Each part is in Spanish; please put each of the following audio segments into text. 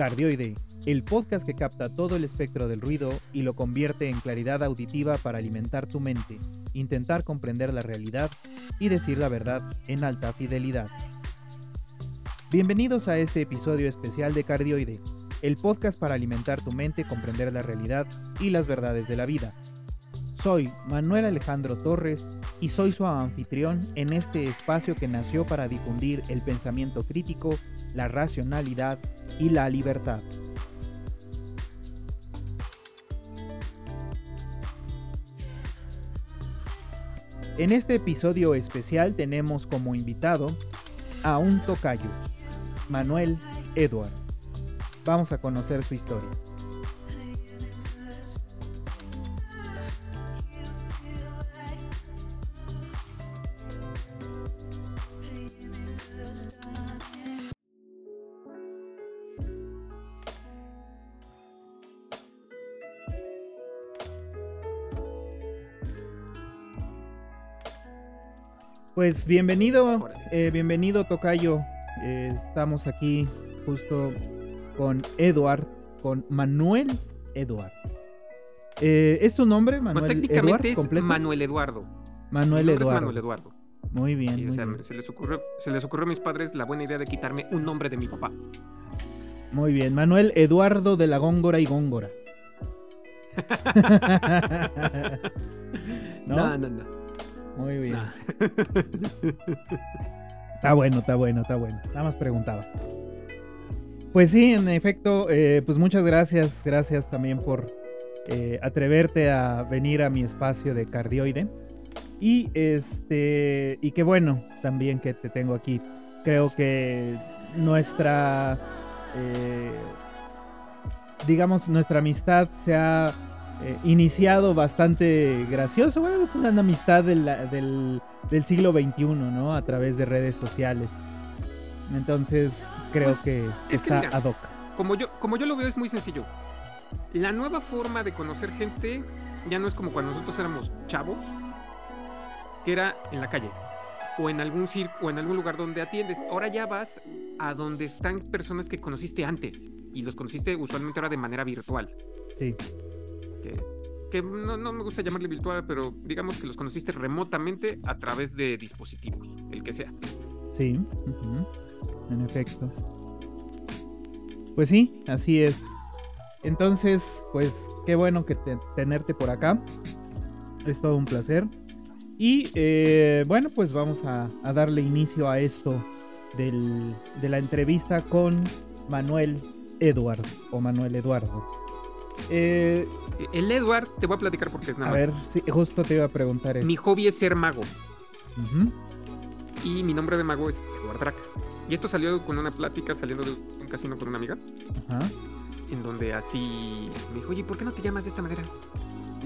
Cardioide, el podcast que capta todo el espectro del ruido y lo convierte en claridad auditiva para alimentar tu mente, intentar comprender la realidad y decir la verdad en alta fidelidad. Bienvenidos a este episodio especial de Cardioide, el podcast para alimentar tu mente, comprender la realidad y las verdades de la vida. Soy Manuel Alejandro Torres y soy su anfitrión en este espacio que nació para difundir el pensamiento crítico, la racionalidad y la libertad. En este episodio especial tenemos como invitado a un tocayo, Manuel Edward. Vamos a conocer su historia. Pues bienvenido, eh, bienvenido Tocayo. Eh, estamos aquí justo con Eduard, con Manuel Eduard. Eh, ¿Es tu nombre, Manuel bueno, técnicamente es Manuel Eduardo. Manuel Eduardo. Manuel Eduardo. Muy bien. Sí, muy o sea, bien. Se, les ocurrió, se les ocurrió a mis padres la buena idea de quitarme un nombre de mi papá. Muy bien. Manuel Eduardo de la Góngora y Góngora. ¿No? no, no. no. Muy bien. no. Está bueno, está bueno, está bueno. Nada más preguntaba. Pues sí, en efecto, eh, pues muchas gracias, gracias también por eh, atreverte a venir a mi espacio de cardioide. Y este, y qué bueno también que te tengo aquí. Creo que nuestra, eh, digamos, nuestra amistad se ha eh, iniciado bastante gracioso. Bueno, es una amistad del, del, del siglo XXI, ¿no? A través de redes sociales. Entonces, creo Pues, que es que está mira, ad hoc. Como yo, como yo lo veo, es muy sencillo. La nueva forma de conocer gente ya no es como cuando nosotros éramos chavos, que era en la calle o en algún circo o en algún lugar donde atiendes. Ahora ya vas a donde están personas que conociste antes y los conociste usualmente ahora de manera virtual. Sí. Que, no, no me gusta llamarle virtual, pero digamos que los conociste remotamente a través de dispositivos, el que sea. Sí, en efecto. Pues sí, así es. Entonces, pues qué bueno que te- tenerte por acá. Es todo un placer. Y eh, bueno, pues vamos a, a darle inicio a esto del- de la entrevista con Manuel Eduardo o Manuel Eduardo. Eh, El Edward, te voy a platicar porque es nada a más. ver, sí, justo te iba a preguntar eso. Mi hobby es ser mago. Ujú, Y mi nombre de mago es Eduard Drac. Y esto salió con una plática saliendo de un casino con una amiga, ajá. en donde así me dijo, oye, ¿por qué no te llamas de esta manera?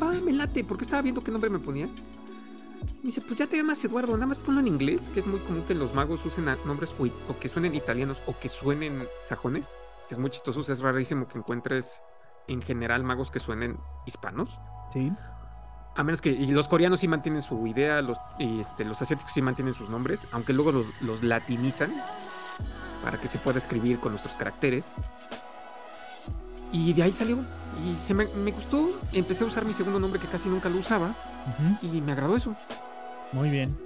Va, me late, porque estaba viendo qué nombre me ponía. Me dice, pues ya te llamas Eduardo, nada más ponlo en inglés, que es muy común que los magos usen nombres o, o que suenen italianos o que suenen sajones. Es muy chistoso, o sea, es rarísimo que encuentres en general magos que suenen hispanos. Sí. A menos que y los coreanos sí mantienen su idea, los, y este, los asiáticos sí mantienen sus nombres, aunque luego los, los latinizan para que se pueda escribir con nuestros caracteres. Y de ahí salió. Y se me, me gustó. Empecé a usar mi segundo nombre que casi nunca lo usaba. Y me agradó eso. Muy bien.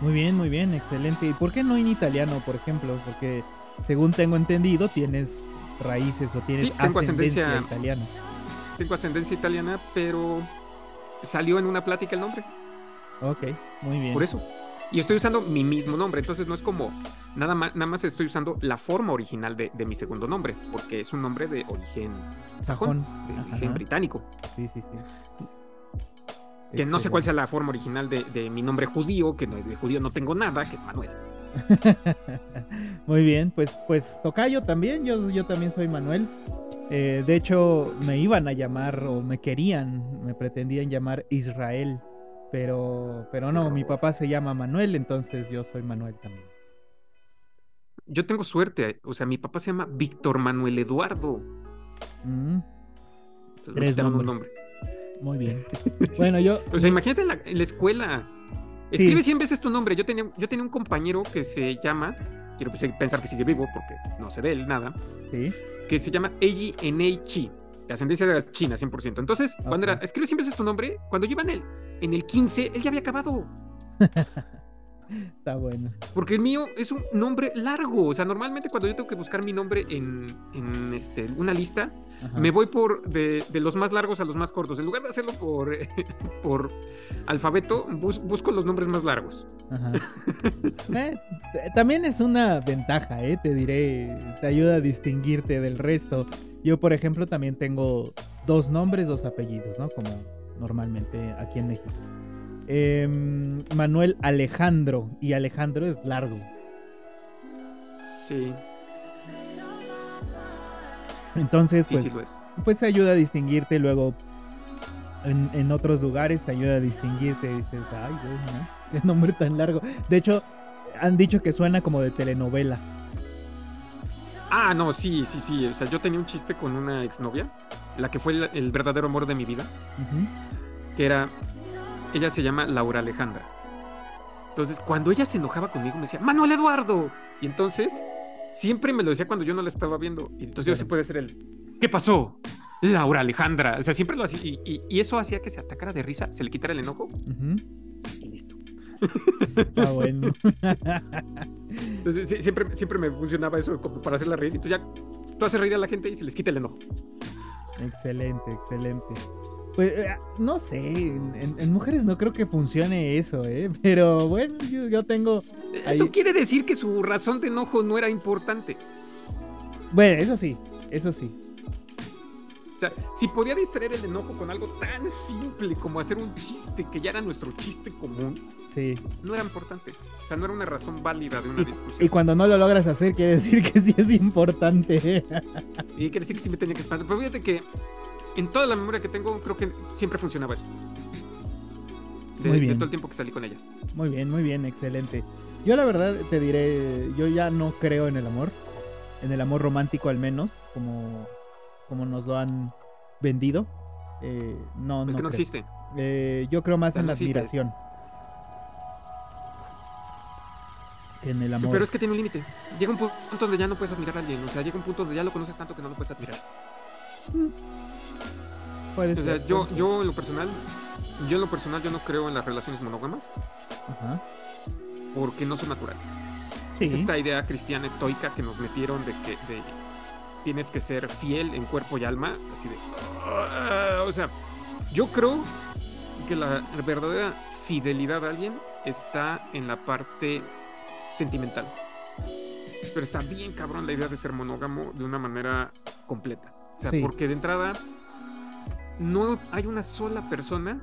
Muy bien, muy bien, excelente. ¿Y por qué no en italiano, por ejemplo? Porque según tengo entendido, tienes raíces o tienes Sí, tengo ascendencia ascendencia- italiana. Tengo ascendencia italiana, pero salió en una plática el nombre. Ok, muy bien. Por eso. Y estoy usando mi mismo nombre. Entonces no es como. Nada más, nada más estoy usando la forma original de, de mi segundo nombre. Porque es un nombre de origen sajón. Sajón. De Ajá. origen británico. Sí, sí, sí. Que no sé cuál sea la forma original de, de mi nombre judío, que no- de judío no tengo nada, que es Manuel. Muy bien, pues, pues Tocayo también, yo, yo también soy Manuel. Eh, de hecho, me iban a llamar o me querían, me pretendían llamar Israel, pero, pero no, mi papá se llama Manuel, entonces yo soy Manuel también. Yo tengo suerte, o sea, mi papá se llama Víctor Manuel Eduardo. Mm, Entonces, Tres nombres. nombre. muy bien. Bueno, yo, O sea, imagínate en la, en la escuela. Escribe 100 veces tu nombre. Yo tenía, yo tenía un compañero que se llama, quiero pensar que sigue vivo porque no sé de él nada, Sí. que se llama Eiji Enei-chi, de ascendencia de la China, 100%. Entonces, cuando era, escribe 100 veces tu nombre, cuando yo iba en el, en el 15, él ya había acabado. Está bueno. Porque el mío es un nombre largo. O sea, normalmente cuando yo tengo que buscar mi nombre en, en, este, una lista, Ajá. me voy por de, de los más largos a los más cortos. En lugar de hacerlo por, por alfabeto, bus- busco los nombres más largos. Ajá. Eh, también es una ventaja, ¿eh? te diré, te ayuda a distinguirte del resto. Yo, por ejemplo, también tengo dos nombres, dos apellidos, ¿no? Como normalmente aquí en México. Em, Manuel Alejandro, y Alejandro es largo. Sí, Entonces, sí, pues, sí lo es. pues te ayuda a distinguirte luego en, en otros lugares, te ayuda a distinguirte. dices, ay, güey, ¿no? Qué nombre tan largo. De hecho, han dicho que suena como de telenovela. Ah, no, sí, sí, sí. O sea, yo tenía un chiste con una exnovia, la que fue el, el verdadero amor de mi vida, que era, ella se llama Laura Alejandra. Entonces, cuando ella se enojaba conmigo, me decía, Manuel Eduardo. Y entonces, siempre me lo decía cuando yo no la estaba viendo. Y entonces yo sí Claro. puede ser el, ¿qué pasó? Laura Alejandra. O sea, siempre lo hacía. Y, y- y eso hacía que se atacara de risa, se le quitara el enojo y listo. Está bueno. Entonces, sí, siempre, siempre me funcionaba eso como para hacerla reír. Y tú ya, tú haces reír a la gente y se les quita el enojo. excelente, excelente. Pues eh, no sé, en, mujeres no creo que funcione eso, ¿eh? Pero bueno, yo, yo tengo. Eso quiere decir que su razón de enojo no era importante. Bueno, eso sí, eso sí. O sea, si podía distraer el enojo con algo tan simple como hacer un chiste que ya era nuestro chiste común, Sí. no era importante. O sea, no era una razón válida de una Y discusión. cuando no lo logras hacer, quiere decir que sí es importante. Y quiere decir que sí me tenía que espantar. Pero fíjate que en toda la memoria que tengo, creo que siempre funcionaba eso. De, Muy de bien. todo el tiempo que salí con ella. Muy bien, muy bien, excelente. Yo la verdad te diré, yo ya no creo en el amor, en el amor romántico al menos, como, como nos lo han vendido. Eh, no, es no que no creo. existe. Eh, yo creo más en no la existe. admiración que en el amor. Pero es que tiene un límite. Llega un pu- punto donde ya no puedes admirar a alguien. O sea, llega un punto donde ya lo conoces tanto que no lo puedes admirar. Puede O sea, ser, yo, yo en lo personal, yo en lo personal, yo no creo en las relaciones monógamas Ajá. porque no son naturales. Sí. Es esta idea cristiana estoica que nos metieron de que de- tienes que ser fiel en cuerpo y alma, así de... "Ah", o sea, yo creo que la verdadera fidelidad a alguien está en la parte sentimental. Pero está bien cabrón la idea de ser monógamo de una manera completa. O sea, Sí. porque de entrada no hay una sola persona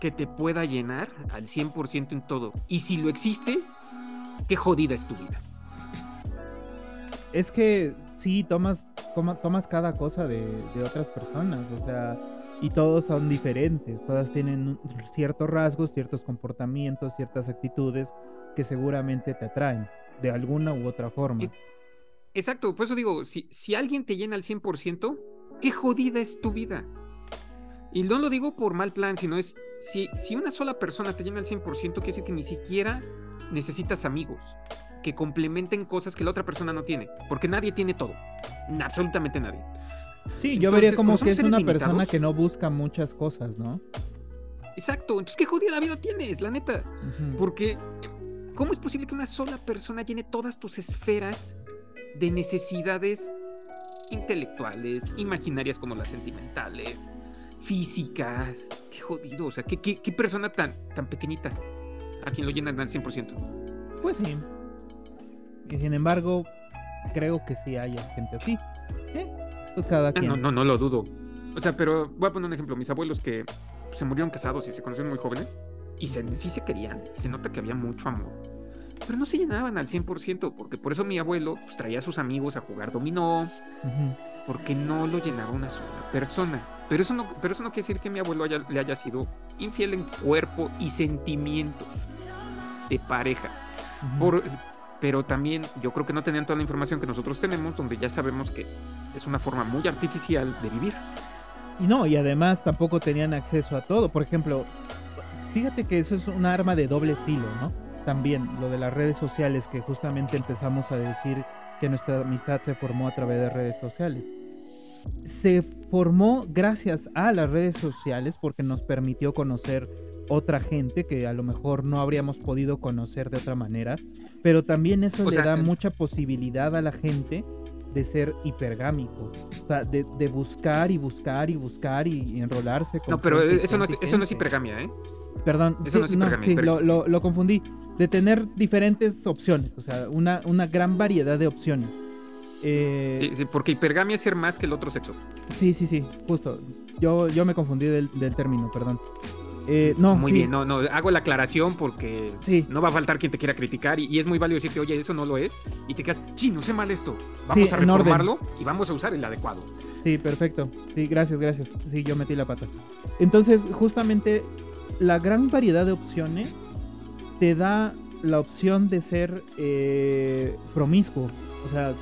que te pueda llenar al 100% en todo. Y si lo existe, qué jodida es tu vida. Es que sí, tomas, toma- tomas cada cosa de, de otras personas, o sea, y todos son diferentes, todas tienen ciertos rasgos, ciertos comportamientos, ciertas actitudes que seguramente te atraen de alguna u otra forma. Es- Exacto, por eso digo, si, si alguien te llena al 100%, qué jodida es tu vida. Y no lo digo por mal plan, sino es, si, si una sola persona te llena al 100%, quiere decir que ni siquiera necesitas amigos que complementen cosas que la otra persona no tiene, porque nadie tiene todo, absolutamente nadie. Sí, yo vería como como que es una limitados- persona que no busca muchas cosas, ¿no? Exacto, entonces qué jodida vida tienes, la neta. Porque, ¿cómo es posible que una sola persona llene todas tus esferas de necesidades intelectuales, imaginarias como las sentimentales, físicas? Qué jodido, o sea, qué, qué- qué persona tan, tan pequeñita a quien lo llenan al 100%. Pues sí. Y sin embargo, creo que sí hay gente así. ¿Eh? Pues cada Ah, quien. No, no, no lo dudo. O sea, pero voy a poner un ejemplo. Mis abuelos que se murieron casados y se conocieron muy jóvenes y se, sí se querían. y se nota que había mucho amor. Pero no se llenaban al 100%, porque por eso mi abuelo pues, traía a sus amigos a jugar dominó, porque no lo llenaba una sola persona. Pero eso no, pero eso no quiere decir que mi abuelo haya- le haya sido infiel en cuerpo y sentimientos de pareja. Por- pero también yo creo que no tenían toda la información que nosotros tenemos, donde ya sabemos que es una forma muy artificial de vivir. Y no, y además tampoco tenían acceso a todo. Por ejemplo, fíjate que eso es un arma de doble filo, ¿no? También lo de las redes sociales, que justamente empezamos a decir que nuestra amistad se formó a través de redes sociales. Se formó gracias a las redes sociales porque nos permitió conocer otra gente que a lo mejor no habríamos podido conocer de otra manera, pero también eso le da mucha posibilidad a la gente de ser hipergámico, o sea, de, buscar y buscar y buscar y, enrolarse. Con no, pero eso no, es, eso no es hipergamia, ¿eh? Perdón, eso no es hipergamia. lo, lo, confundí. De tener diferentes opciones, o sea, una, una gran variedad de opciones. Eh, sí, porque hipergamia es ser más que el otro sexo. Sí, sí, sí, justo. Yo, yo me confundí del, del término, perdón. Eh, no, muy bien, no, no, hago la aclaración porque no va a faltar quien te quiera criticar y, es muy válido decirte, oye, eso no lo es, y te quedas, no sé mal esto, vamos a reformarlo y vamos a usar el adecuado. Sí, perfecto. Sí, gracias, gracias. Sí, yo metí la pata. Entonces, justamente, la gran variedad de opciones te da la opción de ser eh, promiscuo. O sea,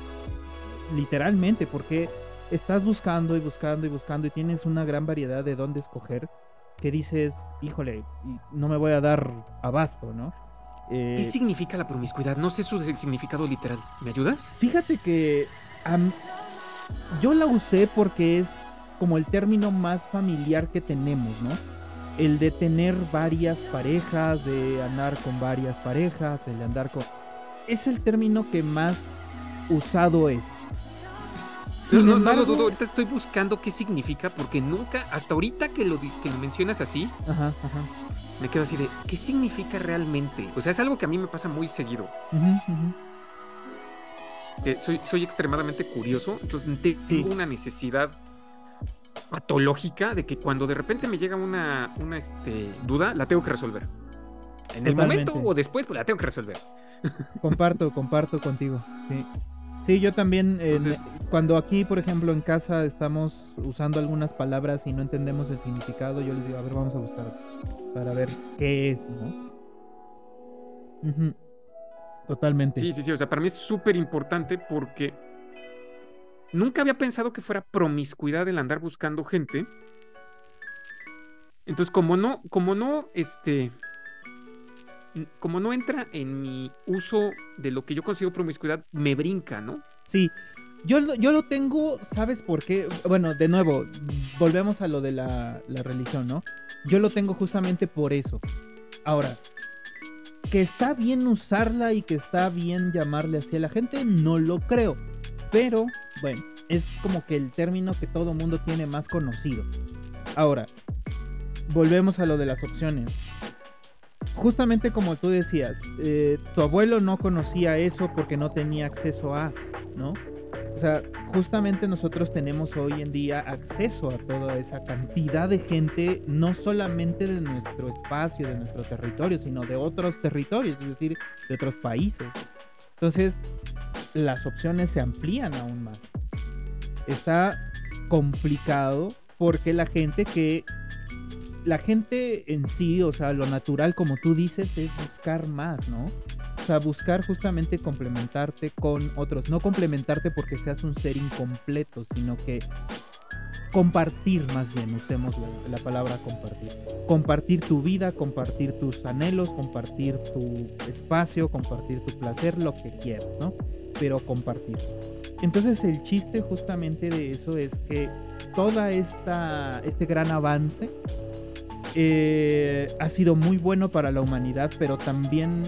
literalmente, porque estás buscando y buscando y buscando y tienes una gran variedad de dónde escoger que dices, híjole, no me voy a dar abasto, ¿no? Eh, ¿Qué significa la promiscuidad? No sé su significado literal. ¿Me ayudas? Fíjate que yo la usé porque es como el término más familiar que tenemos, ¿no? El de tener varias parejas, de andar con varias parejas, el de andar con... Es el término que más usado es no, no, lo dudo, ahorita estoy buscando qué significa porque nunca, hasta ahorita que lo, que lo mencionas así, me quedo así de, ¿qué significa realmente? O sea, es algo que a mí me pasa muy seguido. soy, soy extremadamente curioso, entonces tengo una necesidad patológica de que cuando de repente me llega una, una este, duda, la tengo que resolver. En el momento o después, pues la tengo que resolver. Comparto, comparto contigo. Sí. Sí, yo también, cuando aquí, por ejemplo, en casa estamos usando algunas palabras y no entendemos el significado, yo les digo, a ver, vamos a buscar para ver qué es, ¿no? Totalmente. Sí, sí, sí, o sea, para mí es súper importante porque nunca había pensado que fuera promiscuidad el andar buscando gente. Entonces, como no, como no, este, como no entra en mi uso de lo que yo consigo promiscuidad, me brinca, ¿no? Sí. Yo, yo lo tengo, ¿sabes por qué? Bueno, de nuevo, volvemos a lo de la, la religión, ¿no? Yo lo tengo justamente por eso. Ahora, que está bien usarla y que está bien llamarle así a la gente, no lo creo. Pero, bueno, es como que el término que todo mundo tiene más conocido. Ahora, volvemos a lo de las opciones justamente como tú decías, eh, tu abuelo no conocía eso porque no tenía acceso a, ¿no? O sea, justamente nosotros tenemos hoy en día acceso a toda esa cantidad de gente, no solamente de nuestro espacio, de nuestro territorio, sino de otros territorios, es decir, de otros países. Entonces, las opciones se amplían aún más. Está complicado porque la gente que la gente en sí, o sea, lo natural, como tú dices, es buscar más, ¿no? O sea, buscar justamente complementarte con otros. No complementarte porque seas un ser incompleto, sino que compartir más bien, usemos la, palabra compartir. Compartir tu vida, compartir tus anhelos, compartir tu espacio, compartir tu placer, lo que quieras, ¿no? Pero compartir. Entonces el chiste justamente de eso es que toda esta este gran avance eh, ha sido muy bueno para la humanidad, pero también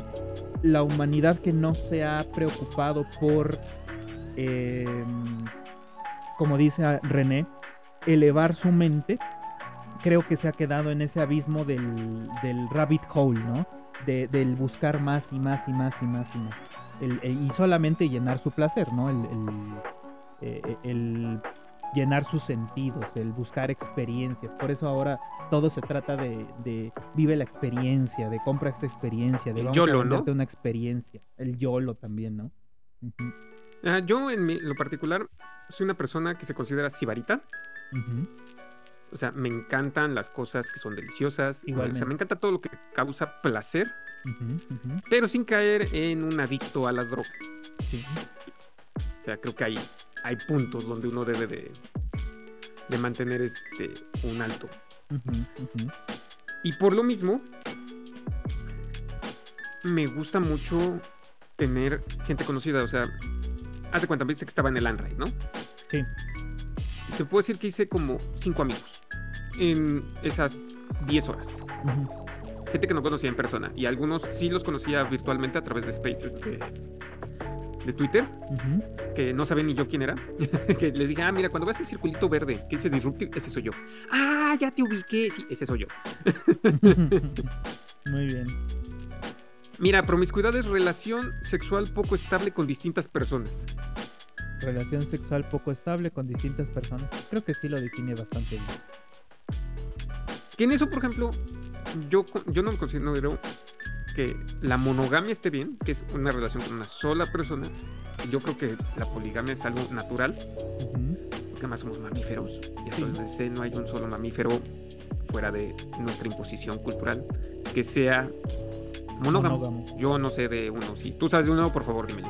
la humanidad que no se ha preocupado por, em, como dice René, elevar su mente, creo que se ha quedado en ese abismo del, rabbit hole, ¿no? del buscar más y más y más y más y más. y solamente llenar su placer, ¿no? el, el eh, llenar sus sentidos, el buscar experiencias. Por eso ahora todo se trata de, vive la experiencia, de compra esta experiencia, de vamos YOLO, a una experiencia. El YOLO también, ¿no? Yo en lo particular soy una persona que se considera sibarita. O sea, me encantan las cosas que son deliciosas. O sea, me encanta todo lo que causa placer. Pero sin caer en un adicto a las drogas. O sea, creo que hay hay puntos donde uno debe de, de mantener este, un alto. Y por lo mismo, me gusta mucho tener gente conocida. O sea, hace cuenta, viste que estaba en el Android, ¿no? Sí. Te puedo decir que hice como cinco amigos en esas 10 horas. Gente que no conocía en persona. Y algunos sí los conocía virtualmente a través de spaces de, de Twitter, que no saben ni yo quién era. que les dije, ah, mira, cuando ves el circulito verde que dice Disruptive, ese soy yo. Ah, ya te ubiqué. Sí, ese soy yo. Muy bien. Mira, promiscuidad es relación sexual poco estable con distintas personas. Relación sexual poco estable con distintas personas. Creo que sí lo define bastante bien. Que en eso, por ejemplo, yo, yo no me considero que la monogamia esté bien, que es una relación con una sola persona. Yo creo que la poligamia es algo natural, porque además somos mamíferos. Y hasta Sí. donde sé, no hay un solo mamífero fuera de nuestra imposición cultural que sea monógamo. Monógamo. Yo no sé de uno. Si tú sabes de uno, por favor, dímelo.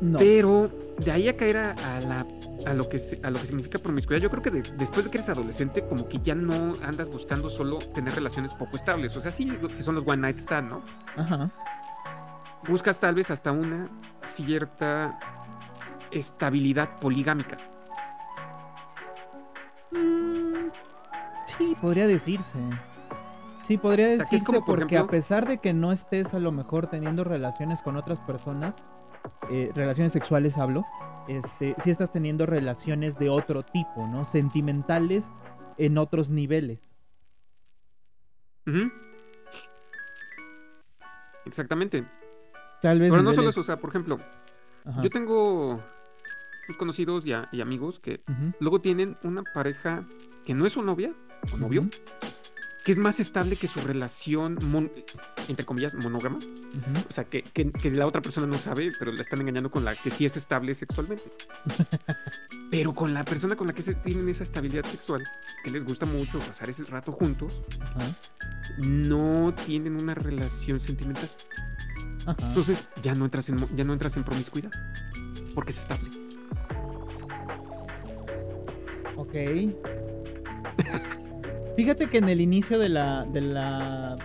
No. Pero de ahí a caer a, a la, a, lo que, se- a lo que significa promiscuidad, yo creo que de- después de que eres adolescente, como que ya no andas buscando solo tener relaciones poco estables. O sea, sí, que son los one night stand, ¿no? Ajá. Buscas tal vez hasta una cierta estabilidad poligámica. Mm, sí, podría decirse. Sí, podría decirse es como, por porque a pesar de que no estés a lo mejor teniendo relaciones con otras personas, eh, relaciones sexuales hablo, este, sí estás teniendo relaciones de otro tipo, ¿no? Sentimentales en otros niveles. Ujú. Exactamente. Tal vez Pero no solo eso, o sea, por ejemplo, Ajá. yo tengo pues, conocidos y, a- y amigos que luego tienen una pareja que no es su novia o novio, que es más estable que su relación, mon- entre comillas, monógama. O sea, que, que- que la otra persona no sabe, pero la están engañando con la que sí es estable sexualmente. pero con la persona con la que se tienen esa estabilidad sexual, que les gusta mucho pasar ese rato juntos, no tienen una relación sentimental. Entonces ya no entras en, ya no entras en promiscuidad, porque es estable. Ok. Fíjate que en el inicio de la, de la,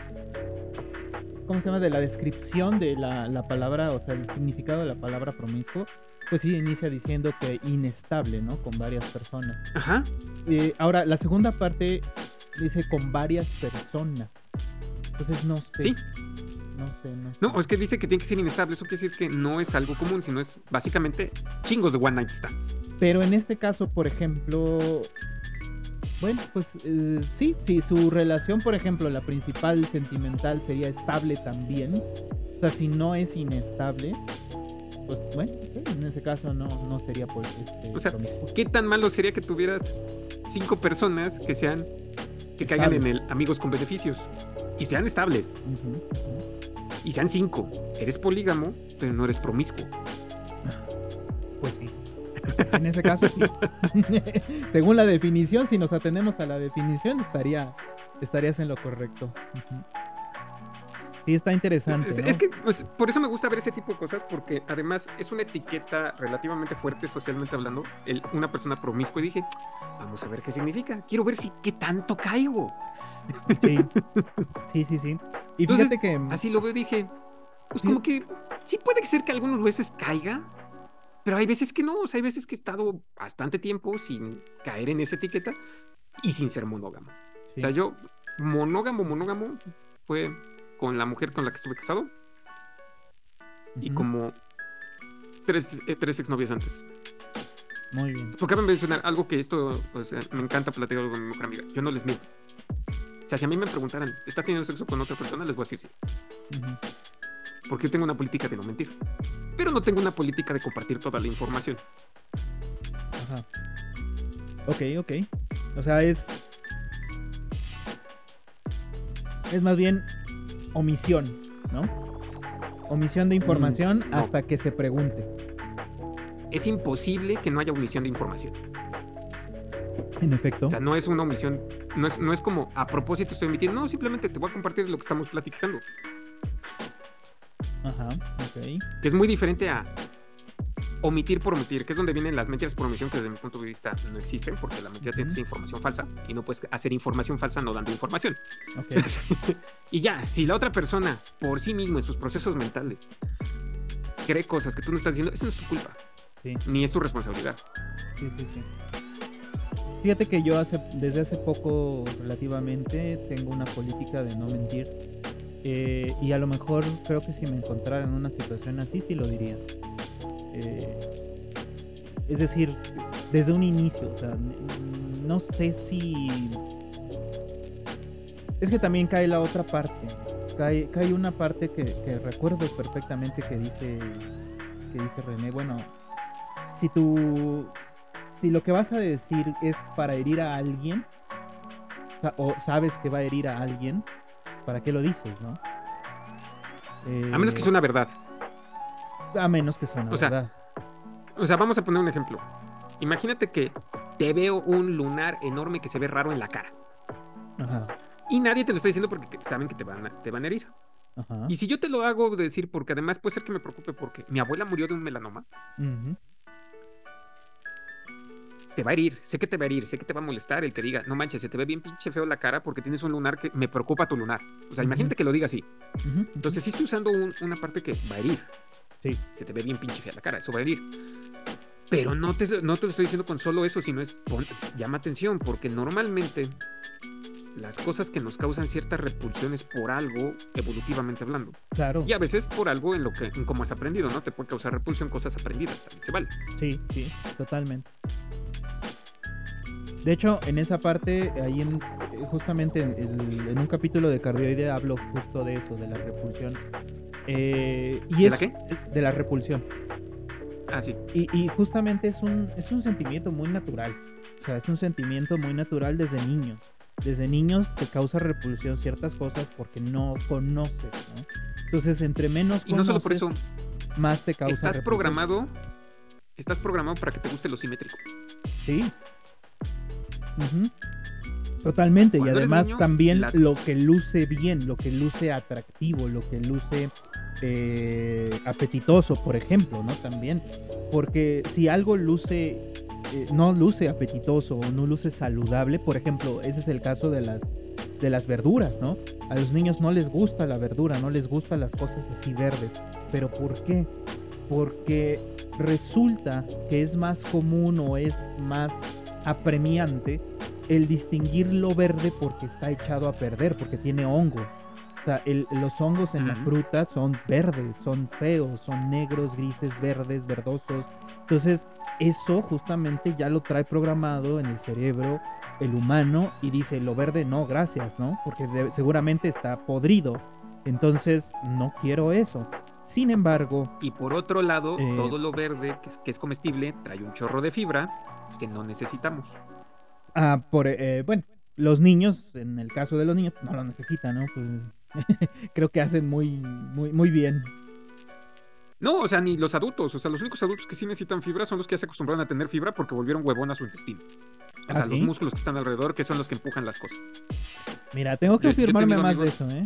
¿cómo se llama? De la descripción de la, la palabra, o sea, el significado de la palabra promiscuo, pues sí inicia diciendo que inestable, ¿no? Con varias personas. Ajá. Eh, ahora, la segunda parte dice con varias personas. Entonces no sé. Sí. No sé, no sé. No, es que dice que tiene que ser inestable. Eso quiere decir que no es algo común, sino es básicamente chingos de one night stands. Pero en este caso, por ejemplo, bueno, pues eh, sí, si su relación, por ejemplo, la principal sentimental sería estable también, o sea, si no es inestable, pues bueno, en ese caso no, no sería pues este, O sea, promiscuo. ¿Qué tan malo sería que tuvieras cinco personas que sean que caigan en el amigos con beneficios y sean estables y sean cinco? Eres polígamo, pero no eres promiscuo. Pues sí. En ese caso sí. Según la definición, si nos atenemos a la definición, estaría, estarías en lo correcto. Sí, está interesante. Es, ¿no? es que pues, por eso me gusta ver ese tipo de cosas, porque además es una etiqueta relativamente fuerte socialmente hablando, el, una persona promiscua y dije, vamos a ver qué significa. Quiero ver si qué tanto caigo. Sí, sí, sí, sí. Y Entonces, fíjate que Así lo veo dije, pues Sí. como que sí puede ser que algunas veces caiga, pero hay veces que no, o sea, hay veces que he estado bastante tiempo sin caer en esa etiqueta y sin ser monógamo. O sea, sí. yo monógamo, monógamo fue con la mujer con la que estuve casado y Ujú, como tres, eh, tres exnovias antes. Muy bien. Cabe mencionar algo que esto, o sea, me encanta platicar con mi mejor amiga. Yo no les miento. O sea, si a mí me preguntaran, ¿estás teniendo sexo con otra persona? Les voy a decir sí. Ujú. Porque yo tengo una política de no mentir. Pero no tengo una política de compartir toda la información. Ajá. Ok, ok. O sea, es. Es más bien omisión, ¿no? Omisión de información Mm, no. hasta que se pregunte. Es imposible que no haya omisión de información. En efecto. O sea, no es una omisión, no es, no es como a propósito estoy emitiendo, no, simplemente te voy a compartir lo que estamos platicando. Ajá, ok. Que es muy diferente a omitir por omitir, que es donde vienen las mentiras por omisión, que desde mi punto de vista no existen, porque la mentira tiene que ser información falsa y no puedes hacer información falsa no dando información. Ok. y ya, si la otra persona por sí mismo en sus procesos mentales cree cosas que tú no estás diciendo, eso no es tu culpa, Sí, ni es tu responsabilidad. sí, sí, sí. Fíjate que yo hace, desde hace poco relativamente tengo una política de no mentir. Eh, y a lo mejor creo que si me encontrara en una situación así, sí lo diría. Eh, es decir, desde un inicio, o sea, no sé si... Es que también cae la otra parte. Cae, cae una parte que, que recuerdo perfectamente que dice, que dice René. Bueno, si tú si lo que vas a decir es para herir a alguien, o sabes que va a herir a alguien, ¿para qué lo dices, no? A menos que Eh, sea una verdad. A menos que sea una O sea, verdad. O sea, vamos a poner un ejemplo. Imagínate que te veo un lunar enorme que se ve raro en la cara. Ajá, Y nadie te lo está diciendo porque saben que te van a, te van a herir. ajá. Y si yo te lo hago decir porque además puede ser que me preocupe porque mi abuela murió de un melanoma, ujú, te va a herir. Sé que te va a herir, sé que te va a molestar el que diga, no manches, se te ve bien pinche feo la cara porque tienes un lunar que me preocupa tu lunar. O sea, Ujú. imagínate que lo diga así. ujú, Entonces sí estoy usando un- una parte que va a herir. Sí. Se te ve bien pinche fea la cara, eso va a herir. Pero no te, no te lo estoy diciendo con solo eso, sino es, pon- llama atención, porque normalmente las cosas que nos causan ciertas repulsiones por algo, evolutivamente hablando, claro. y a veces por algo en lo que, en cómo has aprendido, ¿no? Te puede causar repulsión cosas aprendidas, también se vale. Sí, sí, totalmente. De hecho, en esa parte, ahí en, eh, justamente en, el- en un capítulo de Cardioide hablo justo de eso, de la repulsión. Eh, y ¿De es, la qué? De la repulsión. Ah, sí. Y, y justamente es un, es un sentimiento muy natural. O sea, es un sentimiento muy natural desde niños. Desde niños te causa repulsión ciertas cosas porque no conoces, ¿no? Entonces, entre menos Y no solo por eso, más te causa estás repulsión. programado, estás programado para que te guste lo simétrico. Sí. Totalmente. Cuando y además niño, también las- lo que luce bien, lo que luce atractivo, lo que luce eh, apetitoso, por ejemplo, ¿no? También. Porque si algo luce, eh, no luce apetitoso o no luce saludable, por ejemplo, ese es el caso de las de las verduras, ¿no? A los niños no les gusta la verdura, no les gustan las cosas así verdes. ¿Pero por qué? Porque resulta que es más común o es más apremiante el distinguir lo verde porque está echado a perder, porque tiene hongos. O sea, el- los hongos en la Ujú. fruta son verdes, son feos, son negros, grises, verdes, verdosos. Entonces, eso justamente ya lo trae programado en el cerebro el humano y dice, lo verde no, gracias, ¿no? Porque de- seguramente está podrido. Entonces, no quiero eso. Sin embargo, Y por otro lado, Eh, todo lo verde que es, que es comestible trae un chorro de fibra que no necesitamos. Ah, por, eh, bueno, los niños, en el caso de los niños, no lo necesitan, ¿no? Pues, creo que hacen muy, muy, muy bien. No, o sea, ni los adultos. O sea, los únicos adultos que sí necesitan fibra son los que ya se acostumbraron a tener fibra porque volvieron huevón a su intestino. O ¿Ah, sea, los músculos que están alrededor, que son los que empujan las cosas. Mira, tengo que Yo- más de eso, ¿eh?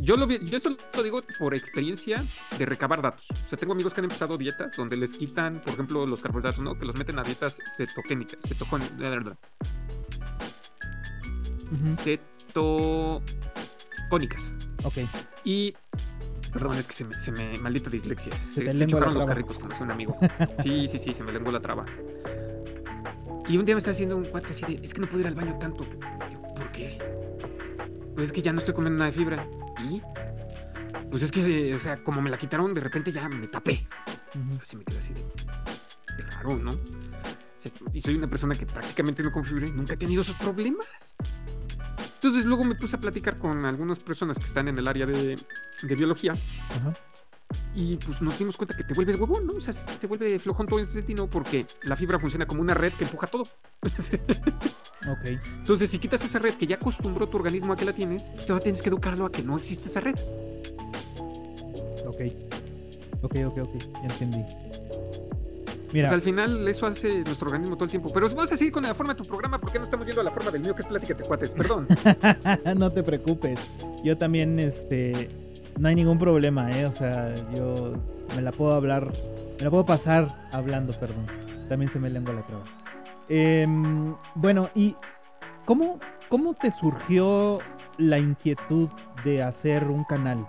Yo, lo vi- yo esto lo digo por experiencia de recabar datos. O sea, tengo amigos que han empezado dietas donde les quitan, por ejemplo, los carbohidratos, ¿no? Que los meten a dietas cetogénicas, de verdad, Ujú, cetocónicas. Ok, Y. Perdón, es que se me, se me- maldita dislexia. Se chocaron los carritos, como decía un amigo. Sí, sí, sí, se me lenguó la traba. Y un día me está haciendo un cuate así de, es que no puedo ir al baño tanto. Yo, ¿por qué? Pues es que ya no estoy comiendo nada de fibra. ¿Y? Pues es que, o sea, como me la quitaron, de repente ya me tapé. Así me quedé así de, claro, ¿no? Y soy una persona que prácticamente no y nunca he tenido esos problemas. Entonces luego me puse a platicar con algunas personas que están en el área de, de biología ajá, y pues nos dimos cuenta que te vuelves huevón, ¿no? O sea, te vuelve flojón todo ese destino porque la fibra funciona como una red que empuja todo. ok. Entonces, si quitas esa red que ya acostumbró tu organismo a que la tienes, pues ahora tienes que educarlo a que no existe esa red. Ok. Ok, ok, ok. Ya entendí. Mira, sea, al final eso hace nuestro organismo todo el tiempo. Pero vas a seguir con la forma de tu programa, ¿por qué no estamos yendo a la forma del mío? Que es pláticate, cuates, perdón. no te preocupes. Yo también, este, no hay ningún problema, ¿eh? O sea, yo me la puedo hablar, me la puedo pasar hablando, perdón. También se me lengua la traba. Em, bueno, ¿y cómo, cómo te surgió la inquietud de hacer un canal?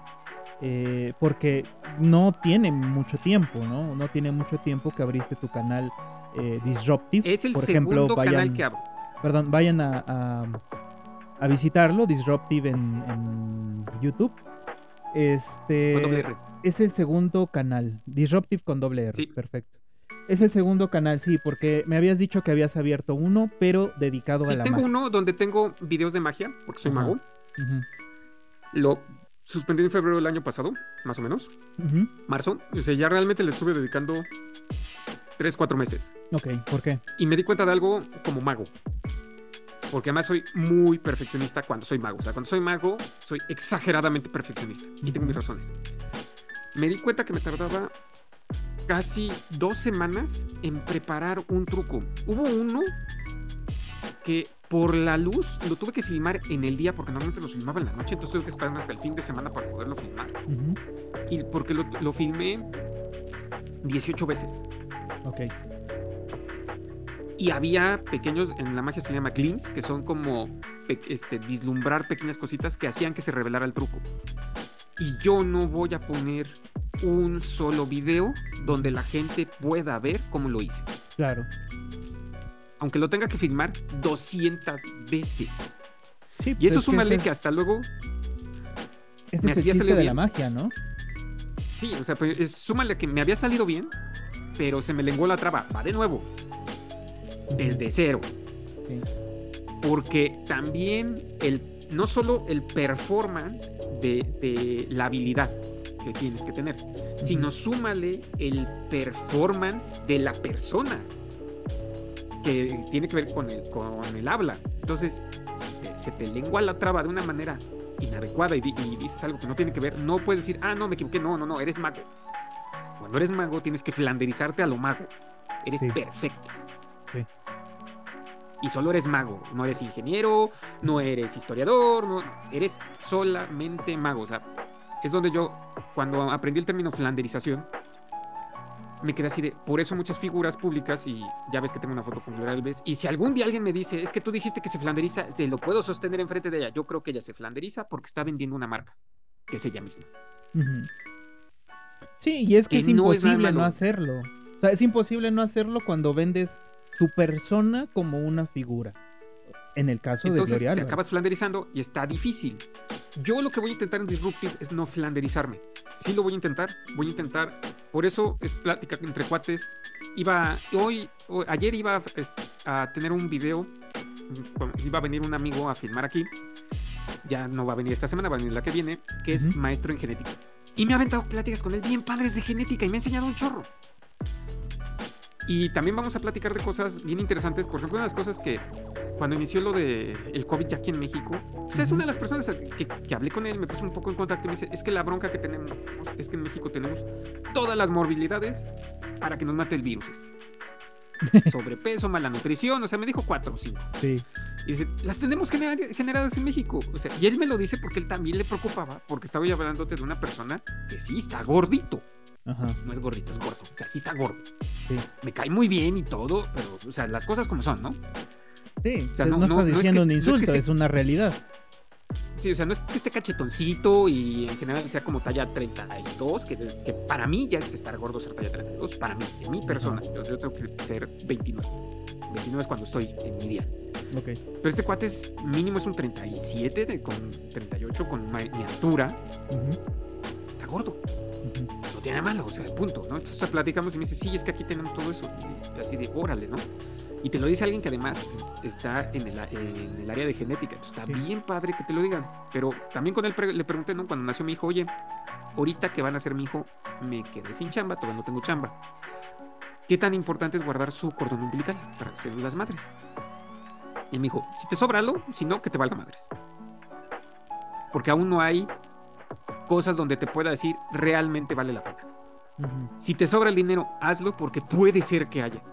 Eh, porque no tiene mucho tiempo, ¿no? No tiene mucho tiempo que abriste tu canal eh, Disruptive. Es el Por segundo ejemplo, vayan, canal que abro. Perdón, vayan a, a- a visitarlo, Disruptive en, en YouTube. Este es el segundo canal, Disruptive con doble R, Sí. perfecto. Es el segundo canal, sí, porque me habías dicho que habías abierto uno, pero dedicado Sí, a la tengo magia. uno donde tengo videos de magia, porque soy mago. Lo suspendí en febrero del año pasado, más o menos. Marzo. O sea, ya realmente le estuve dedicando 3, 4 meses. Ok, ¿por qué? Y me di cuenta de algo como mago. Porque además soy muy perfeccionista cuando soy mago. O sea, cuando soy mago, soy exageradamente perfeccionista. Y tengo mis razones. Me di cuenta que me tardaba casi dos semanas en preparar un truco. Hubo uno que por la luz lo tuve que filmar en el día porque normalmente lo filmaba en la noche. Entonces tuve que esperar hasta el fin de semana para poderlo filmar. Ujú, Y porque lo, lo filmé 18 veces. Ok, Y había pequeños, en la magia se llama glints, que son como este, vislumbrar pequeñas cositas que hacían que se revelara el truco. Y yo no voy a poner un solo video donde la gente pueda ver cómo lo hice. claro. Aunque lo tenga que filmar 200 veces. Sí, Y pues eso es súmale ese que es- hasta luego, me es había salido de la bien. magia, ¿no? sí, o sea, pues, es- súmale que me había salido bien, pero se me lenguó la traba. Va de nuevo, desde cero. Sí. porque también el, no solo el performance de, de la habilidad que tienes que tener, sino súmale el performance de la persona que tiene que ver con el, con el habla. Entonces, se, se te lengua la traba de una manera inadecuada y, di- y dices algo que no tiene que ver, no puedes decir, ah, no, me equivoqué, no, no, no, eres mago. Cuando eres mago tienes que flanderizarte a lo mago. Eres Sí. perfecto. Y solo eres mago, no eres ingeniero, no eres historiador, no, eres solamente mago. O sea, es donde yo, cuando aprendí el término flanderización, me quedé así de, por eso muchas figuras públicas, y ya ves que tengo una foto con Gloria Alves, y si algún día alguien me dice, es que tú dijiste que se flanderiza, se lo puedo sostener enfrente de ella. Yo creo que ella se flanderiza porque está vendiendo una marca, que es ella misma. Sí, y es que Que es no es imposible no hacerlo. O sea, es imposible no hacerlo cuando vendes tu persona como una figura. En el caso de Entonces acabas flanderizando y está difícil. Yo lo que voy a intentar en Disruptive es no flanderizarme. Sí lo voy a intentar, voy a intentar. Por eso es plática entre cuates. Iba, hoy, ayer iba es, a tener un video. Iba a venir un amigo a filmar aquí. Ya no va a venir esta semana, va a venir la que viene, que es maestro en genética. Y me ha aventado pláticas con él bien padres de genética y me ha enseñado un chorro. Y también vamos a platicar de cosas bien interesantes. Por ejemplo, una de las cosas que cuando inició lo de el COVID ya aquí en México, pues es una de las personas que, que hablé con él, me puso un poco en contacto y me dice, es que la bronca que tenemos es que en México tenemos todas las morbilidades para que nos mate el virus este. Sobrepeso, mala nutrición, o sea, me dijo cuatro o cinco. Sí. Y dice, las tenemos gener- generadas en México. O sea, y él me lo dice porque él también le preocupaba, porque estaba yo hablándote de una persona que sí está gordito. Ajá. No es gordito, es gordo. O sea, sí está gordo. Sí. Me cae muy bien y todo, pero, o sea, las cosas como son, ¿no? Sí. O sea, no, no- estás no- no es que diciendo un no es que insulto, esté- es una realidad. Sí, o sea, no es que esté cachetoncito y en general sea como talla 32, que, que para mí ya es estar gordo ser talla 32, para mí, en mi persona. Yo, yo tengo que ser 29. 29 es cuando estoy en mi día. Ok. Pero este cuate es mínimo es un 37, de- con 38 con mi altura. Ujú, Está gordo. No tiene malo, o sea, punto, ¿no? Entonces platicamos y me dice, sí, es que aquí tenemos todo eso. Y así de, órale, ¿no? Y te lo dice alguien que además es- está en el, en el área de genética. Entonces está Sí. bien padre que te lo digan. Pero también con él pre- le pregunté, ¿no? Cuando nació mi hijo, oye, ahorita que van a ser mi hijo, me quedé sin chamba, todavía no tengo chamba. ¿Qué tan importante es guardar su cordón umbilical para las células madres? Y me dijo, si te sobra algo, si no, que te valga madres. Porque aún no hay cosas donde te pueda decir realmente vale la pena. Si te sobra el dinero, hazlo porque puede ser que haya.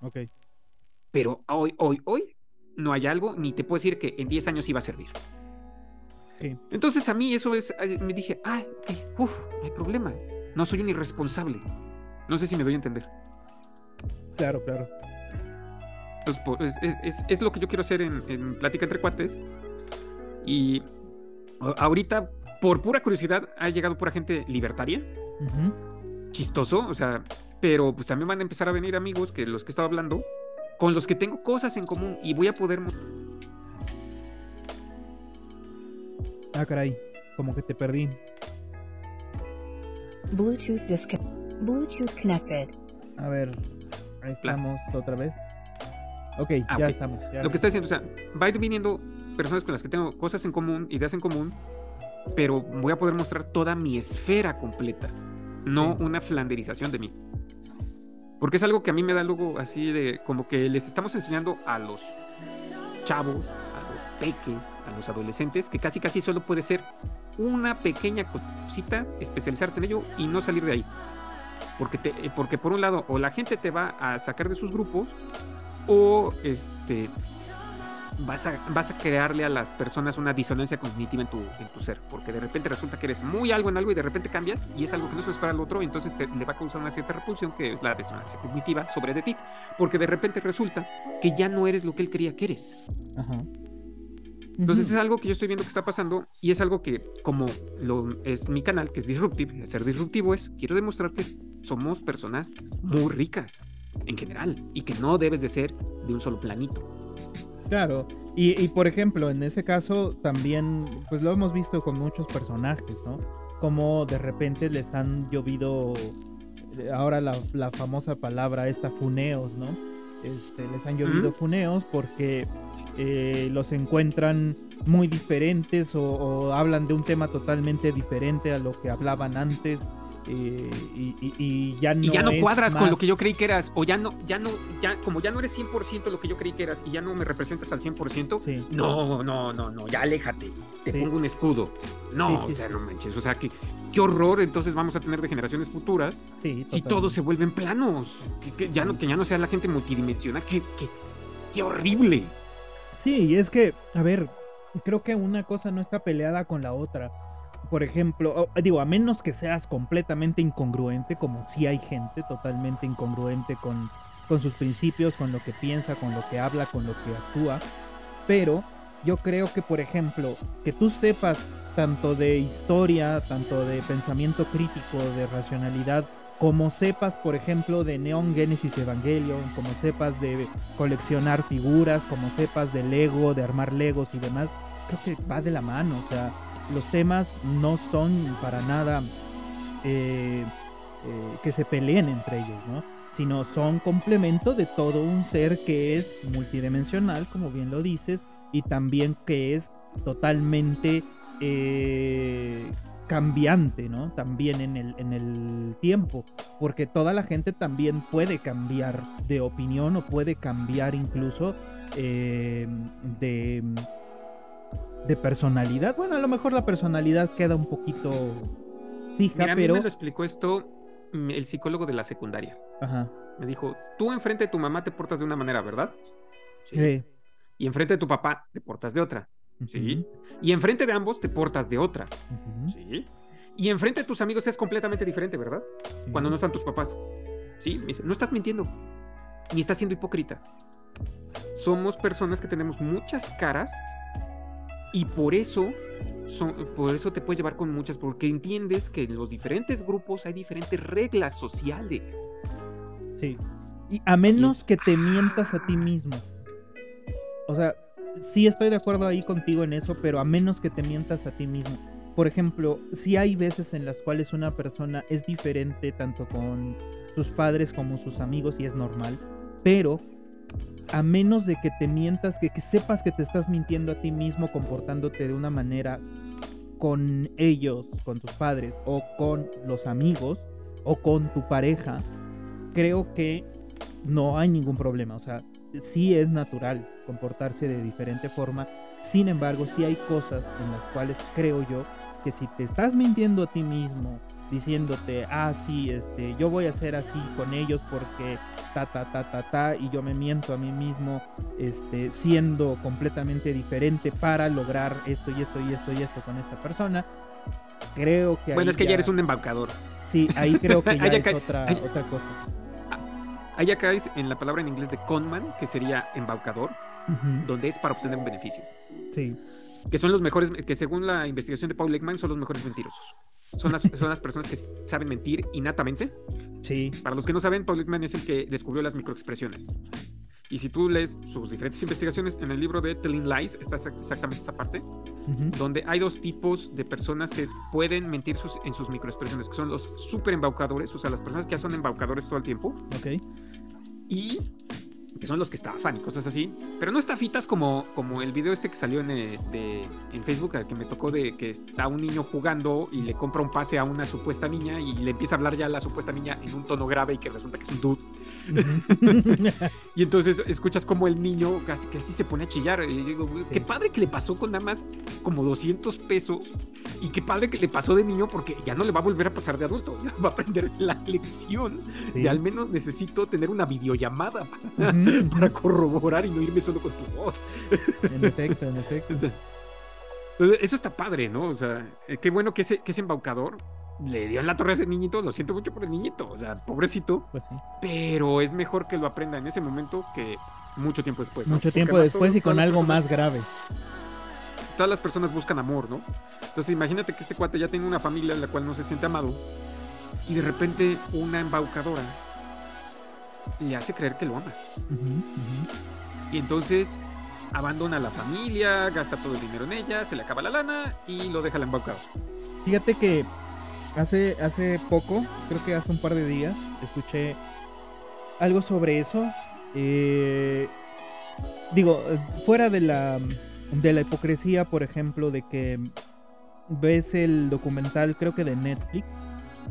Ok. Pero hoy, hoy, hoy no hay algo, ni te puedo decir que en 10 años iba a servir. Entonces a mí eso es, me dije, ah, ok, uf, no hay problema. No soy un irresponsable. No sé si me doy a entender. Claro, claro. Entonces, pues, es, lo que yo quiero hacer en, Plática entre Cuates. Y ahorita, por pura curiosidad, ha llegado pura gente libertaria. Chistoso, o sea, pero pues también van a empezar a venir amigos que los que estaba hablando, con los que tengo cosas en común y voy a poder. Ah, caray, como que te perdí. Bluetooth Bluetooth connected. A ver, ahí estamos otra vez. Ok, ah, ya estamos. Lo que está diciendo, o sea, va a ir viniendo personas con las que tengo cosas en común, ideas en común, pero voy a poder mostrar toda mi esfera completa, no una flanderización de mí. Porque es algo que a mí me da luego así de como que les estamos enseñando a los chavos, a los peques, a los adolescentes, que casi casi solo puede ser una pequeña cosita, especializarte en ello y no salir de ahí. Porque, te, porque por un lado, o la gente te va a sacar de sus grupos, o este vas a, vas a crearle a las personas una disonancia cognitiva en tu, en tu ser, porque de repente resulta que eres muy algo en algo y de repente cambias y es algo que no se espera al otro, entonces te, le va a causar una cierta repulsión que es la disonancia cognitiva sobre de ti, porque de repente resulta que ya no eres lo que él creía que eres. Entonces es algo que yo estoy viendo que está pasando y es algo que como lo es mi canal, que es Disruptive, ser disruptivo es, quiero demostrar que somos personas muy ricas en general y que no debes de ser de un solo planito. Claro, y, por ejemplo, en ese caso también, pues lo hemos visto con muchos personajes, ¿no? Como de repente les han llovido, eh, ahora la, famosa palabra esta, funeos, ¿no? Este, les han llovido funeos porque eh, los encuentran muy diferentes o, hablan de un tema totalmente diferente a lo que hablaban antes eh, y, ya no, y ya no cuadras con lo que yo creí que eras, o ya no, ya no, ya, como ya no eres 100% lo que yo creí que eras y ya no me representas al 100%, no, no, no, no, ya aléjate, te pongo un escudo. No, o sea, no manches, o sea, que, qué horror entonces vamos a tener de generaciones futuras si todos se vuelven planos, que, ya no, que ya no sea la gente multidimensional, que, qué horrible. Sí, y es que, a ver, creo que una cosa no está peleada con la otra por ejemplo, digo, a menos que seas completamente incongruente, como si hay gente totalmente incongruente con, con sus principios, con lo que piensa, con lo que habla, con lo que actúa. Pero yo creo que, por ejemplo, que tú sepas tanto de historia, tanto de pensamiento crítico, de racionalidad, como sepas, por ejemplo, de Neon Genesis Evangelion, como sepas de coleccionar figuras, como sepas de Lego, de armar Legos y demás, creo que va de la mano, o sea, los temas no son para nada eh, eh, que se peleen entre ellos, ¿no? Sino son complemento de todo un ser que es multidimensional, como bien lo dices, y también que es totalmente eh, cambiante, ¿no? También en el, en el tiempo, porque toda la gente también puede cambiar de opinión o puede cambiar incluso de de personalidad. Bueno, a lo mejor la personalidad queda un poquito fija, pero. A mí me lo explicó esto mm, el psicólogo de la secundaria. Ajá. Me dijo: Tú enfrente de tu mamá te portas de una manera, ¿verdad? Sí. Y enfrente de tu papá te portas de otra. Sí. Y enfrente de ambos te portas de otra. Sí. Y enfrente de tus amigos es completamente diferente, ¿verdad? Cuando no están tus papás. Sí, me dice, no estás mintiendo. Ni estás siendo hipócrita. Somos personas que tenemos muchas caras y por eso, son, por eso te puedes llevar con muchas, porque entiendes que en los diferentes grupos hay diferentes reglas sociales. Sí. Y a menos que te mientas a ti mismo. O sea, sí estoy de acuerdo ahí contigo en eso, pero a menos que te mientas a ti mismo. Por ejemplo, si hay veces en las cuales una persona es diferente tanto con sus padres como sus amigos y es normal, pero a menos de que te mientas, que, sepas que te estás mintiendo a ti mismo comportándote de una manera con ellos, con tus padres o con los amigos o con tu pareja, creo que no hay ningún problema. O sea, sí es natural comportarse de diferente forma. Sin embargo, sí hay cosas en las cuales creo yo que si te estás mintiendo a ti mismo diciéndote, ah, sí, este, yo voy a ser así con ellos porque ta, ta, ta, ta, ta, y yo me miento a mí mismo, este, siendo completamente diferente para lograr esto y esto y esto y esto con esta persona. Creo que... Bueno, es que ya eres un embaucador. Sí, ahí creo que ya es otra, otra cosa. Ahí ya caes en la palabra en inglés de conman, que sería embaucador, donde es para obtener un beneficio. Sí. Que son los mejores, que según la investigación de Paul Ekman, son los mejores mentirosos. Son las, son las personas que saben mentir innatamente. Sí. Para los que no saben, Paul Ekman es el que descubrió las microexpresiones. Y si tú lees sus diferentes investigaciones en el libro de Telling Lies, está exactamente esa parte, donde hay dos tipos de personas que pueden mentir sus, en sus microexpresiones, que son los super embaucadores, o sea, las personas que ya son embaucadores todo el tiempo. Ok. Y que son los que estafan y cosas así, pero no estafitas como, como el video este que salió en, eh, en Facebook, que me tocó de que está un niño jugando y le compra un pase a una supuesta niña y le empieza a hablar ya a la supuesta niña en un tono grave y que resulta que es un dude. y entonces escuchas como el niño casi que así se pone a chillar. Y digo, qué padre que le pasó con nada más como 200 pesos. Y qué padre que le pasó de niño porque ya no le va a volver a pasar de adulto, ya va a aprender la lección. Y al menos necesito tener una videollamada para, para corroborar y no irme solo con tu voz. En efecto, en efecto. eso está padre, ¿no? O sea, eh, qué bueno que ese, que ese embaucador le dio en la torre a ese niñito. Lo siento mucho por el niñito, o sea, pobrecito. Pues sí. Pero es mejor que lo aprenda en ese momento que mucho tiempo después. Mucho tiempo después y con algo más grave. Todas las personas buscan amor, ¿no? Entonces imagínate que este cuate ya tiene una familia en la cual no se siente amado y de repente una embaucadora le hace creer que lo ama. Y entonces abandona a la familia, gasta todo el dinero en ella, se le acaba la lana y lo deja la embaucado. Fíjate que hace, hace poco, creo que hace un par de días, escuché algo sobre eso. Eh, digo, fuera de la, de la hipocresía, por ejemplo, de que ves el documental, creo que de Netflix,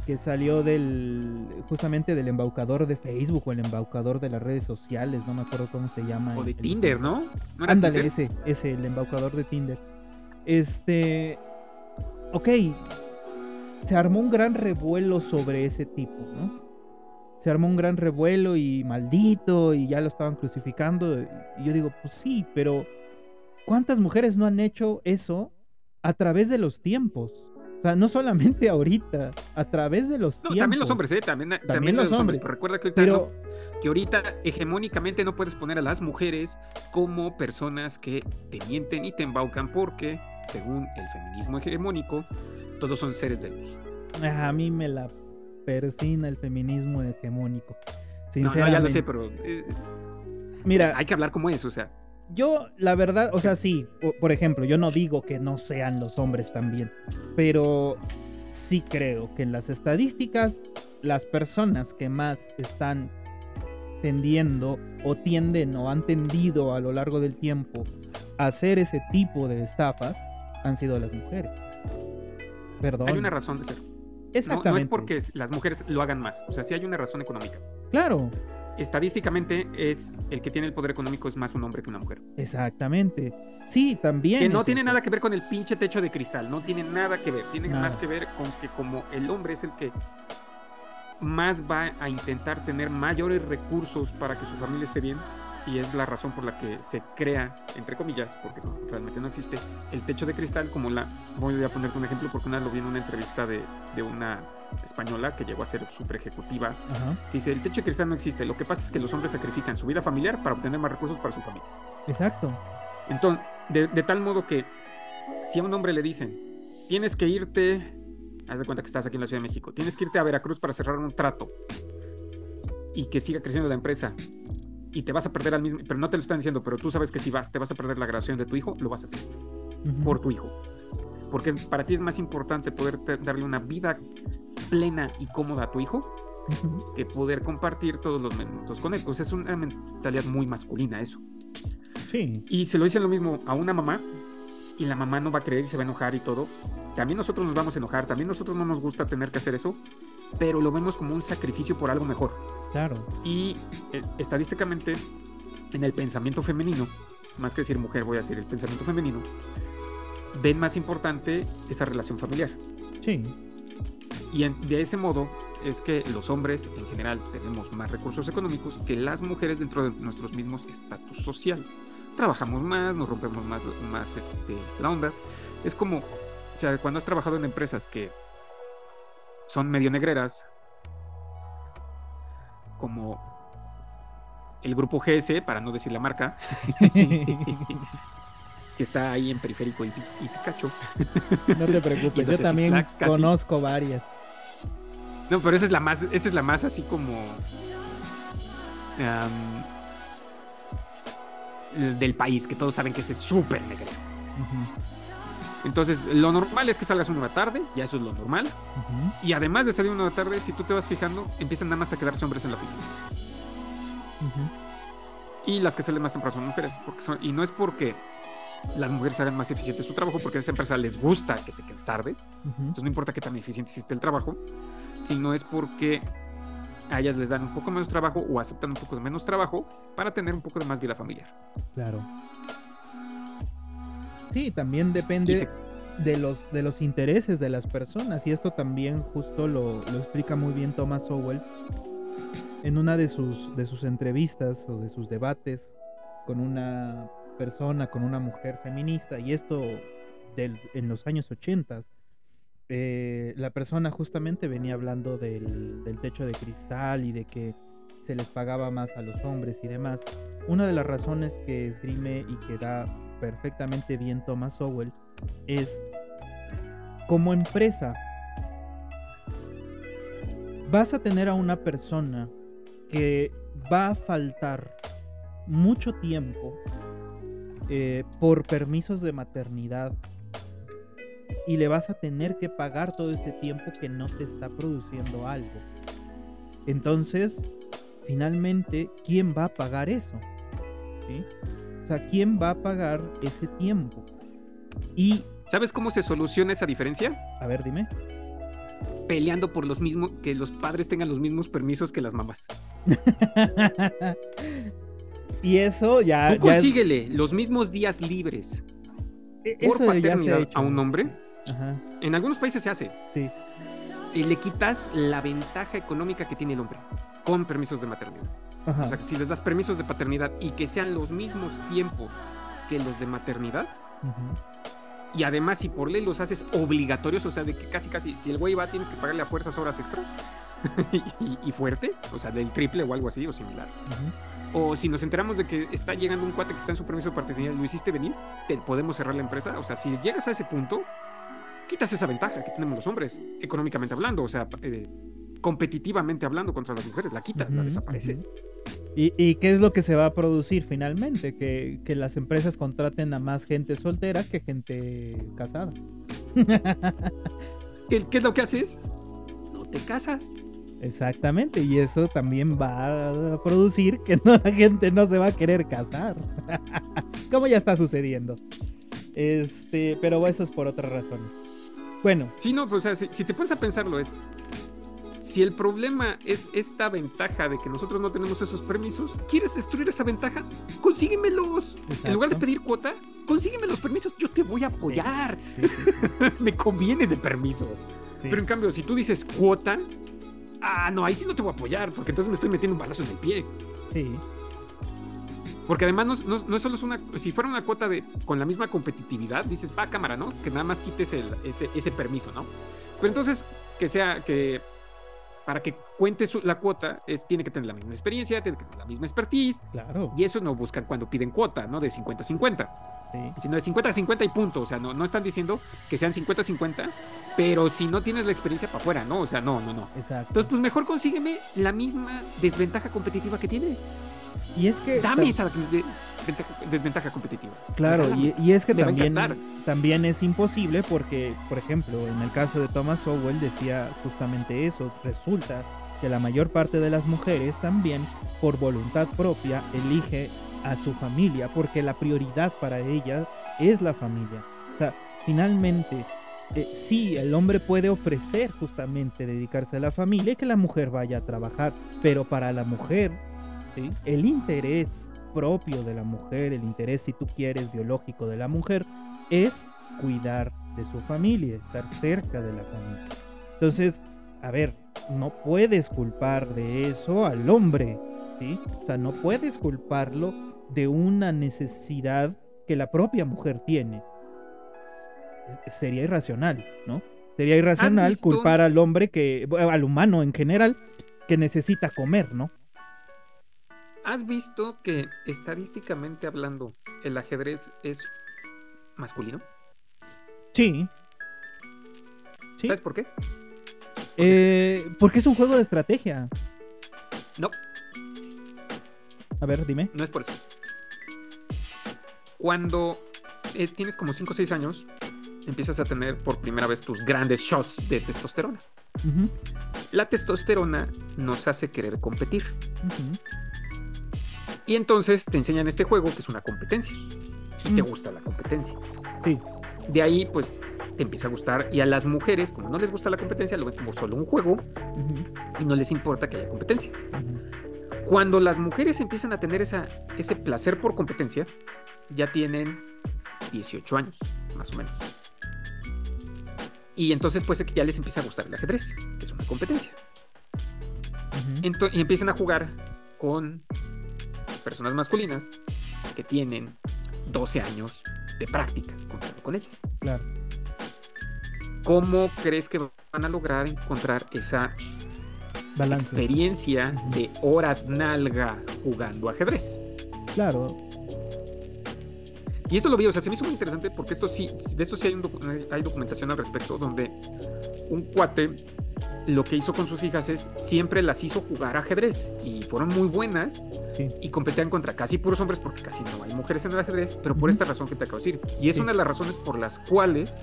que salió del justamente del embaucador de Facebook o el embaucador de las redes sociales, no me acuerdo cómo se llama. O de Tinder, ¿no? Ándale, ese, ese, el embaucador de Tinder. Este, ok, se armó un gran revuelo sobre ese tipo, ¿no? Se armó un gran revuelo y maldito y ya lo estaban crucificando. Y yo digo, pues sí, pero ¿cuántas mujeres no han hecho eso a través de los tiempos? Sea, no solamente ahorita, a través de los no, También los hombres, ¿eh? También, también, los, hombres. Pero recuerda que ahorita, que ahorita hegemónicamente no puedes poner a las mujeres como personas que te mienten y te embaucan porque, según el feminismo hegemónico, todos son seres de luz. A mí me la persina el feminismo hegemónico. Sinceramente. No, ya lo sé, pero... Eh, Mira, hay que hablar como es, o sea. Yo, la verdad, o sea, sí, por ejemplo, yo no digo que no sean los hombres también, pero sí creo que en las estadísticas, las personas que más están tendiendo o tienden o han tendido a lo largo del tiempo a hacer ese tipo de estafas han sido las mujeres. Perdón. Hay una razón de ser. Exactamente. no es porque las mujeres lo hagan más, o sea, sí hay una razón económica. Claro, estadísticamente es el que tiene el poder económico es más un hombre que una mujer. Exactamente. Sí, también. Que no tiene nada que ver con el pinche techo de cristal, no tiene nada que ver, tiene más que ver con que como el hombre es el que más va a intentar tener mayores recursos para que su familia esté bien, y es la razón por la que se crea, entre comillas, porque realmente no existe, el techo de cristal como la, voy a ponerte un ejemplo porque una lo vi en una entrevista de, de una española que llegó a ser super ejecutiva, que dice, el techo de cristal no existe, lo que pasa es que los hombres sacrifican su vida familiar para obtener más recursos para su familia. Exacto. Entonces, de, de tal modo que si a un hombre le dicen, tienes que irte, haz de cuenta que estás aquí en la Ciudad de México, tienes que irte a Veracruz para cerrar un trato y que siga creciendo la empresa y te vas a perder al mismo, pero no te lo están diciendo, pero tú sabes que si vas, te vas a perder la graduación de tu hijo, lo vas a hacer por tu hijo. Porque para ti es más importante poder darle una vida plena y cómoda a tu hijo que poder compartir todos los momentos con él. Pues es una mentalidad muy masculina eso. Sí. Y se lo dicen lo mismo a una mamá y la mamá no va a creer y se va a enojar y todo. También nosotros nos vamos a enojar, también nosotros no nos gusta tener que hacer eso, pero lo vemos como un sacrificio por algo mejor. Claro. Y eh, estadísticamente, en el pensamiento femenino, más que decir mujer, voy a decir el pensamiento femenino, ven más importante esa relación familiar. Sí. y de ese modo es que los hombres en general tenemos más recursos económicos que las mujeres dentro de nuestros mismos estatus sociales. Trabajamos más, nos rompemos más, más este, la onda. Es como, o sea, cuando has trabajado en empresas que son medio negreras, como el grupo GS, para no decir la marca, que está ahí en Periférico y, Pikachu. No te preocupes, yo también conozco varias. No, pero esa es la más, esa es la más así como del país, que todos saben que ese es súper negro. Entonces, lo normal es que salgas una tarde, ya eso es lo normal. Y además de salir una tarde, si tú te vas fijando, empiezan nada más a quedarse hombres en la oficina. Y las que salen más temprano son mujeres. Porque son, y no es porque las mujeres hagan más eficiente su trabajo, porque a esa empresa les gusta que te quedes tarde. Entonces no importa qué tan eficiente hiciste el trabajo, sino es porque a ellas les dan un poco menos trabajo o aceptan un poco de menos trabajo para tener un poco de más vida familiar. Claro. Sí, también depende de, los, de los intereses de las personas y esto también justo lo, lo explica muy bien Thomas Sowell en una de sus, de sus entrevistas o de sus debates con una persona, con una mujer feminista, y esto en los años 80, eh, la persona justamente venía hablando del, techo de cristal y de que se les pagaba más a los hombres y demás. Una de las razones que esgrime y que da perfectamente bien Thomas Sowell es como empresa vas a tener a una persona que va a faltar mucho tiempo eh, por permisos de maternidad y le vas a tener que pagar todo ese tiempo que no te está produciendo algo. Entonces, finalmente, ¿quién va a pagar eso? O sea, ¿quién va a pagar ese tiempo? Y... ¿Sabes cómo se soluciona esa diferencia? A ver, dime. Peleando por los mismos, que los padres tengan los mismos permisos que las mamás. y eso ya... Tú consíguele los mismos días libres e, por paternidad a un hombre. En algunos países se hace. Sí. Y le quitas la ventaja económica que tiene el hombre con permisos de maternidad. O sea, que si les das permisos de paternidad y que sean los mismos tiempos que los de maternidad, y además si por ley los haces obligatorios, o sea, de que casi casi, si el güey va, tienes que pagarle a fuerzas horas extra y, fuerte, o sea, del triple o algo así o similar. O si nos enteramos de que está llegando un cuate que está en su permiso de paternidad, lo hiciste venir, te podemos cerrar la empresa. O sea, si llegas a ese punto, quitas esa ventaja que tenemos los hombres, económicamente hablando, o sea, eh, competitivamente hablando contra las mujeres, la quitas, la desapareces. ¿Y, qué es lo que se va a producir finalmente? Que, que las empresas contraten a más gente soltera que gente casada. ¿Qué, ¿Qué es lo que haces? No te casas. Exactamente, y eso también va a producir que no, la gente no se va a querer casar. Como ya está sucediendo. Este, pero eso es por otras razones. Bueno. Sí, no, pues, o sea, si, te pones a pensarlo es, si el problema es esta ventaja de que nosotros no tenemos esos permisos, ¿quieres destruir esa ventaja? Consíguemelos. En lugar de pedir cuota, consígueme los permisos, yo te voy a apoyar. Me conviene ese permiso. Pero en cambio, si tú dices cuota, ah, no, ahí sí no te voy a apoyar, porque entonces me estoy metiendo un balazo en el pie. Sí. Porque además no, no, solo es una, si fuera una cuota de con la misma competitividad, dices, va cámara, ¿no? Que nada más quites el, ese, ese permiso, ¿no? Pero entonces que sea, que para que cuente la cuota, es, tiene que tener la misma experiencia, tiene que tener la misma expertise. Claro. Y eso no buscan cuando piden cuota, ¿no? De 50-50. Sí. Sino de 50-50 y punto. O sea, no, no están diciendo que sean 50-50, pero si no tienes la experiencia para afuera, ¿no? O sea, no, no, no. Exacto. Entonces, pues mejor consígueme la misma desventaja competitiva que tienes. Y es que. Dame esa desventaja competitiva. Claro, y, es que también, también es imposible porque, por ejemplo, en el caso de Thomas Sowell decía justamente eso. Resulta que la mayor parte de las mujeres también, por voluntad propia, elige a su familia porque la prioridad para ella es la familia. O sea, finalmente eh, sí, el hombre puede ofrecer justamente dedicarse a la familia y que la mujer vaya a trabajar, pero para la mujer, el interés propio de la mujer, el interés, si tú quieres, biológico de la mujer, es cuidar de su familia, estar cerca de la familia. Entonces, a ver, no puedes culpar de eso al hombre, ¿sí? O sea, no puedes culparlo de una necesidad que la propia mujer tiene. Sería irracional, ¿no? Sería irracional culpar al hombre que, al humano en general, que necesita comer, ¿no? ¿Has visto que estadísticamente hablando, el ajedrez es masculino? Sí. ¿Sabes por qué? Eh, porque es un juego de estrategia. No. A ver, dime. No es por eso. Cuando eh, tienes como 5 o 6 años, empiezas a tener por primera vez tus grandes shots de testosterona. La testosterona nos hace querer competir. Y entonces te enseñan este juego que es una competencia. Y te gusta la competencia. Sí. De ahí, pues, te empieza a gustar. Y a las mujeres, como no les gusta la competencia, lo ven como solo un juego. Y no les importa que haya competencia. Cuando las mujeres empiezan a tener esa, ese placer por competencia, ya tienen 18 años, más o menos. Y entonces que ya les empiece a gustar el ajedrez, que es una competencia. y empiezan a jugar con personas masculinas que tienen 12 años de práctica comparado con ellas. Claro. ¿Cómo crees que van a lograr encontrar esa experiencia de horas nalga jugando ajedrez? Claro, y esto lo vi, o sea, se me hizo muy interesante porque esto sí, de esto sí hay, hay documentación al respecto, donde un cuate lo que hizo con sus hijas es siempre las hizo jugar ajedrez y fueron muy buenas y competían contra casi puros hombres porque casi no hay mujeres en el ajedrez, pero por esta razón que te acabo de decir. Y es una de las razones por las cuales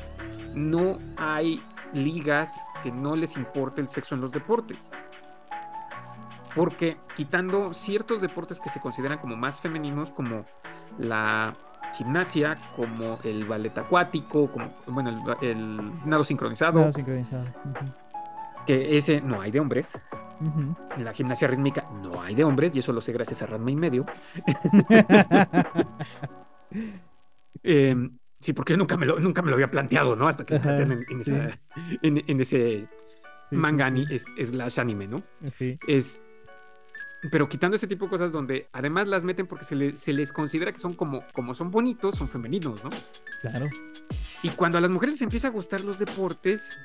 no hay ligas que no les importe el sexo en los deportes. Porque quitando ciertos deportes que se consideran como más femeninos, como la gimnasia, como el ballet acuático, como bueno, el, nado sincronizado. Nado sincronizado. Que ese no hay de hombres. En la gimnasia rítmica no hay de hombres, y eso lo sé gracias a Ranma y medio. Em, sí, porque nunca me, lo, nunca me lo había planteado, ¿no? Hasta que en, en, ese mangani es, slash anime, ¿no? Sí. Es, pero quitando ese tipo de cosas donde además las meten porque se, se, les considera que son como, como son bonitos, son femeninos, ¿no? Claro. Y cuando a las mujeres les empieza a gustar los deportes,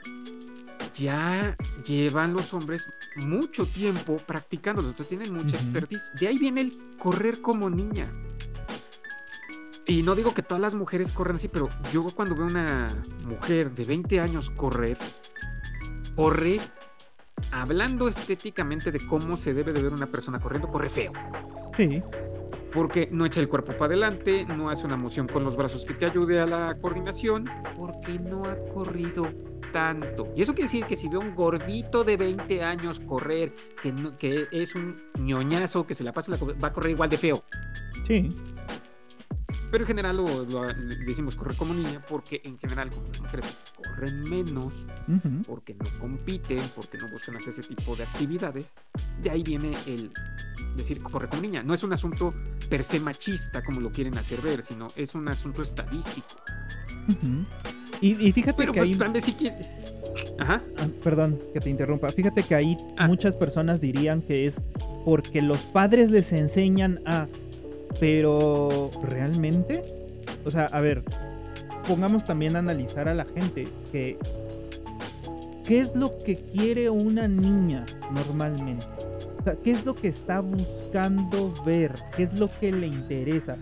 ya llevan los hombres mucho tiempo practicándolos, entonces tienen mucha expertise. De ahí viene el correr como niña. Y no digo que todas las mujeres corran así, pero yo cuando veo una mujer de 20 años correr, corre hablando estéticamente de cómo se debe de ver una persona corriendo, corre feo. Sí. Porque no echa el cuerpo para adelante, no hace una moción con los brazos que te ayude a la coordinación, porque no ha corrido tanto. Y eso quiere decir que si ve un gordito de 20 años correr, que, que es un ñoñazo, que se la pasa, va a correr igual de feo. Sí. Pero en general lo, decimos correr como niña porque en general como las mujeres corren menos, porque no compiten, porque no buscan hacer ese tipo de actividades. De ahí viene el decir correr como niña. No es un asunto per se machista como lo quieren hacer ver, sino es un asunto estadístico. Y, fíjate que pues, ahí... sí que... Ajá. Ah, perdón que te interrumpa. Fíjate que ahí ah. muchas personas dirían que es porque los padres les enseñan a pero, ¿realmente? O sea, a ver, pongamos también a analizar a la gente que... ¿Qué es lo que quiere una niña normalmente? O sea, ¿qué es lo que está buscando ver? ¿Qué es lo que le interesa?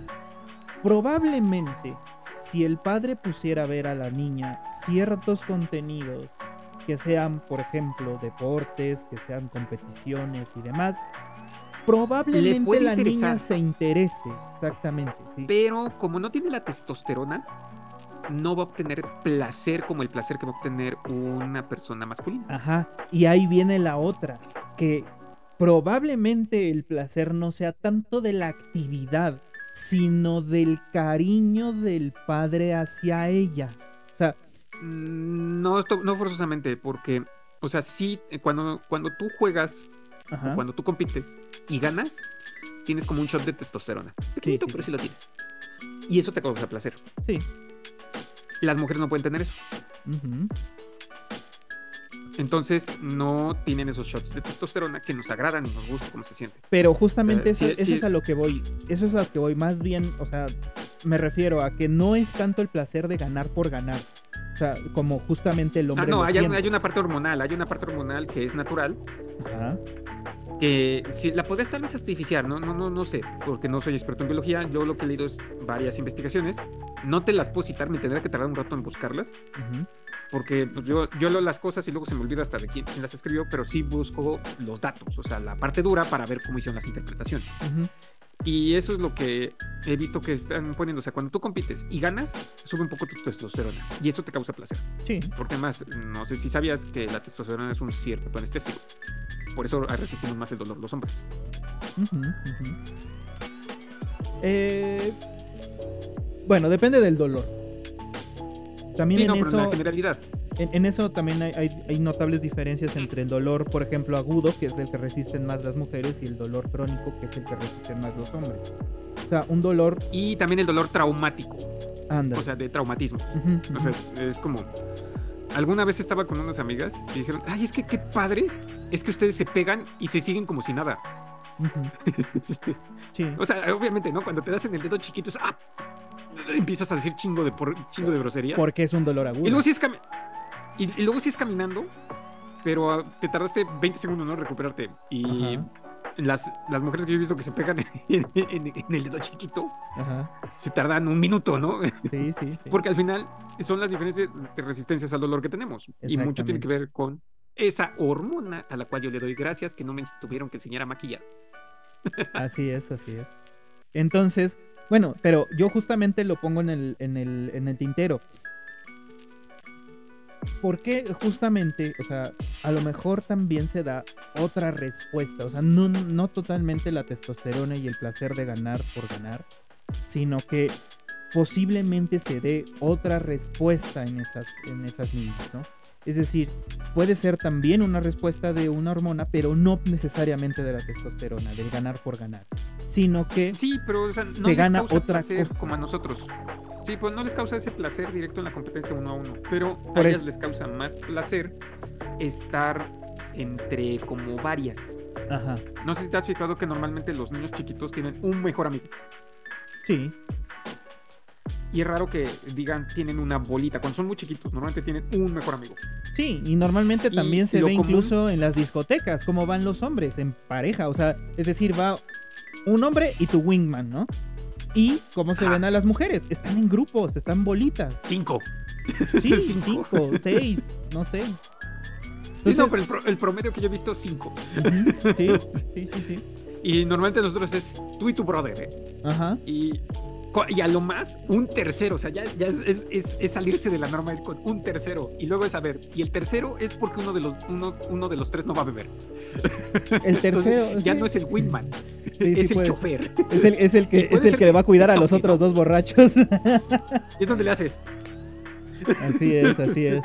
Probablemente, si el padre pusiera a ver a la niña ciertos contenidos que sean, por ejemplo, deportes, que sean competiciones y demás, probablemente la niña se interese, exactamente. Pero como no tiene la testosterona, no va a obtener placer como el placer que va a obtener una persona masculina. Ajá, y ahí viene la otra, que probablemente el placer no sea tanto de la actividad, sino del cariño del padre hacia ella. O sea, mm, no, no forzosamente, porque, o sea, sí, cuando, cuando tú juegas cuando tú compites y ganas, tienes como un shot de testosterona. Pequeñito, pero sí lo tienes. Y eso te causa placer. Sí. Las mujeres no pueden tener eso. Entonces no tienen esos shots de testosterona que nos agradan y nos gusta cómo se siente. Pero justamente O sea, eso, sí- eso sí. es a lo que voy. Eso es a lo que voy. Más bien, o sea, me refiero a que no es tanto el placer de ganar por ganar. O sea, como justamente el Ah, hombre. no, lo hay, hay una parte hormonal, hay una parte hormonal que es natural, Ajá. que si la podrías tal vez artificiar, ¿no? No, no, no sé, porque no soy experto en biología. Yo lo que he leído es varias investigaciones. No te las puedo citar, me tendrá que tardar un rato en buscarlas, ujú. Porque pues, yo, yo leo las cosas y luego se me olvida hasta de quién, quién las escribió, pero sí busco los datos, o sea, la parte dura para ver cómo hicieron las interpretaciones. Ujú. Y eso es lo que he visto que están poniendo. O sea, cuando tú compites y ganas, sube un poco tu testosterona. Y eso te causa placer. Sí. Porque además, no sé si sabías que la testosterona es un cierto anestésico. Por eso resistimos más el dolor los hombres. Ujú, ujú. Eh, bueno, depende del dolor. También Sí, en no, pero en eso. la generalidad. En, en eso también hay, hay- hay notables diferencias entre el dolor, por ejemplo, agudo, que es el que resisten más las mujeres, y el dolor crónico, que es el que resisten más los hombres. O sea, un dolor. Y también el dolor traumático, Anda. o sea, de traumatismo. Ujú, O sea, es como. Alguna vez estaba con unas amigas y dijeron: Ay, es que qué padre es que ustedes se pegan y se siguen como si nada. Ujú, Sí. sí. O sea, obviamente, ¿no? Cuando te das en el dedo chiquito, es, ¡ah! Empiezas a decir chingo de, por- chingo de groserías. Porque es un dolor agudo. Y luego sigues, cami- y, y luego sigues caminando, pero ah, te tardaste 20 segundos, ¿no? En recuperarte. Y Ajá. las, las mujeres que yo he visto que se pegan en, en- en el dedo chiquito, Ajá. se tardan un minuto, ¿no? Sí, sí. sí. Porque al final son las diferencias de resistencias al dolor que tenemos. Y mucho tiene que ver con esa hormona a la cual yo le doy gracias que no me tuvieron que enseñar a maquillar. Así es, así es. Entonces, bueno, pero yo justamente lo pongo en el, en el, en el tintero. Porque justamente, o sea, a lo mejor también se da otra respuesta. O sea, no, no totalmente la testosterona y el placer de ganar por ganar, sino que posiblemente se dé otra respuesta en esas, en esas niñas, ¿no? Es decir, puede ser también una respuesta de una hormona, pero no necesariamente de la testosterona, del ganar por ganar, sino que Sí, pero o sea, no Se les gana causa otra placer cosa. como a nosotros. Sí, pues no les causa ese placer directo en la competencia uno a uno, pero Por a ellas eso. les causa más placer estar entre como varias. Ajá, No sé si te has fijado que normalmente los niños chiquitos tienen un mejor amigo. sí, Y es raro que digan tienen una bolita. Cuando son muy chiquitos, normalmente tienen un mejor amigo. Sí, y normalmente Y también se ve común- incluso en las discotecas, cómo van los hombres en pareja, o sea, es decir, va un hombre y tu wingman, ¿no? Y cómo se ven a las mujeres, están en grupos, están bolitas, Cinco. sí, Cinco. cinco, seis, no sé. Sí, Entonces, no, pero el, pro- el promedio que yo he visto, cinco. ujú, sí, sí, sí, sí, Y normalmente nosotros es tú y tu brother, ¿eh? ajá, Y, y a lo más, un tercero. O sea, ya, ya es, es- es- es salirse de la norma ir con un tercero. Y luego es a ver. Y el tercero es porque uno de los, uno, uno de los tres no va a beber. El Entonces, tercero, ya sí. no es el wingman, Sí, sí es el chofer. Es el, es el que, es el que le va a cuidar a los otros dos borrachos. Y es donde le haces. así es, así es.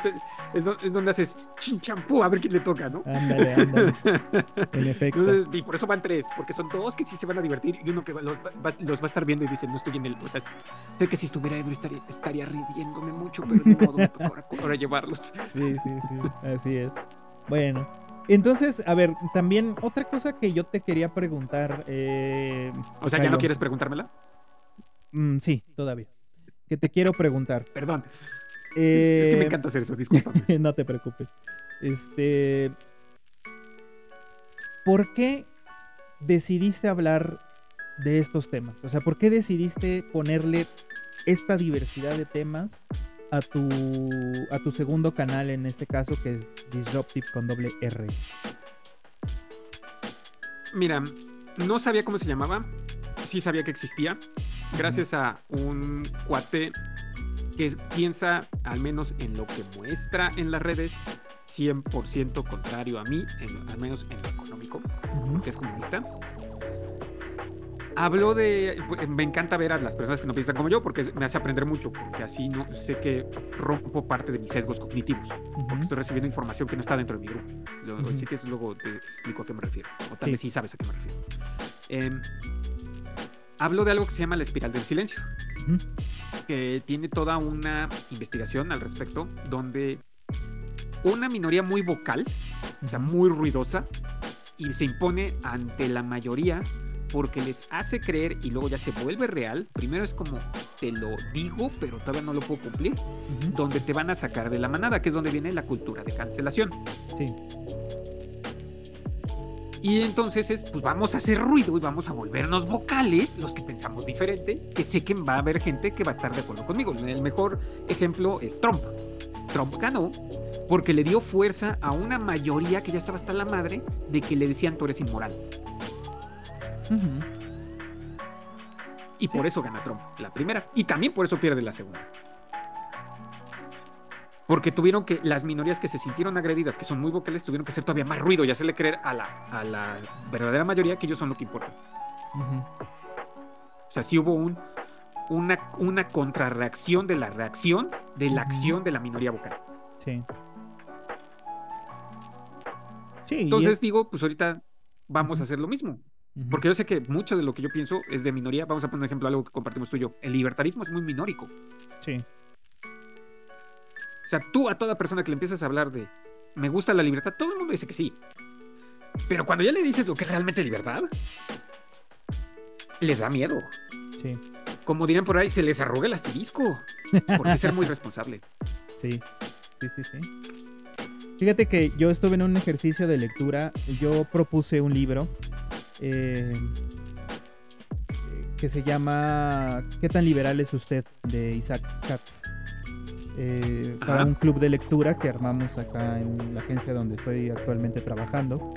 Es, es do- es donde haces chin champú a ver quién le toca, ¿no? Ándale, ándale. En efecto. Entonces, y por eso van tres, porque son dos que sí se van a divertir y uno que los, va, va- los va a estar viendo y dice, no estoy en el. O sea, sé que si estuviera ebrio estaría, estaría riéndome mucho, pero de modo me ahora, ahora llevarlos. Sí, sí, sí. Así es. Bueno. Entonces, a ver, también otra cosa que yo te quería preguntar. eh, O sea, ¿ya no quieres preguntármela? Mm, sí, todavía. Que te quiero preguntar. Perdón. Es que me Eh, encanta hacer eso, disculpa. no te preocupes. Este. ¿Por qué decidiste hablar de estos temas? O sea, ¿por qué decidiste ponerle esta diversidad de temas a tu, a tu segundo canal, en este caso, que es Disruptive con doble R? Mira, no sabía cómo se llamaba, sí sabía que existía, gracias a un cuate que piensa, al menos en lo que muestra en las redes, 100% contrario a mí, en- al menos en lo económico, Ujú, porque es comunista. Habló de. Me encanta ver a las personas que no piensan como yo, porque me hace aprender mucho, porque así no sé que rompo parte de mis sesgos cognitivos, ujú. porque estoy recibiendo información que no está dentro de mi grupo. Lo- Ujú. Así que eso luego te explico a qué me refiero, o tal Sí. vez sí sabes a qué me refiero. Em, hablo de algo que se llama la espiral del silencio, que tiene toda una investigación al respecto, donde una minoría muy vocal, o sea, muy ruidosa, y se impone ante la mayoría porque les hace creer y luego ya se vuelve real. Primero es como te lo digo, pero todavía no lo puedo cumplir. Donde te van a sacar de la manada, que es donde viene la cultura de cancelación. Sí. Y entonces es, pues vamos a hacer ruido y vamos a volvernos vocales, los que pensamos diferente, que sé que va a haber gente que va a estar de acuerdo conmigo. El mejor ejemplo es Trump. Trump ganó porque le dio fuerza a una mayoría que ya estaba hasta la madre de que le decían tú eres inmoral. Y por eso gana Trump la primera. Y también por eso pierde la segunda. Porque tuvieron que, las minorías que se sintieron agredidas, que son muy vocales, tuvieron que hacer todavía más ruido y hacerle creer a la, a la verdadera mayoría que ellos son lo que importa. O sea, sí hubo un, una, una contrarreacción de la reacción de la acción de la minoría vocal. Sí. Sí. Entonces es- digo, pues ahorita vamos a hacer lo mismo. Porque yo sé que mucho de lo que yo pienso es de minoría. Vamos a poner un ejemplo, algo que compartimos tú y yo. El libertarismo es muy minórico. Sí. O sea, tú a toda persona que le empiezas a hablar de me gusta la libertad, todo el mundo dice que sí. Pero cuando ya le dices lo que es realmente libertad, le da miedo. Sí. Como dirían por ahí, se les arruga el asterisco. Porque ser muy responsable. Sí, sí, sí, sí. Fíjate que yo estuve en un ejercicio de lectura, yo propuse un libro eh, que se llama ¿Qué tan liberal es usted? de Isaac Katz. Eh, para un club de lectura que armamos acá en la agencia donde estoy actualmente trabajando.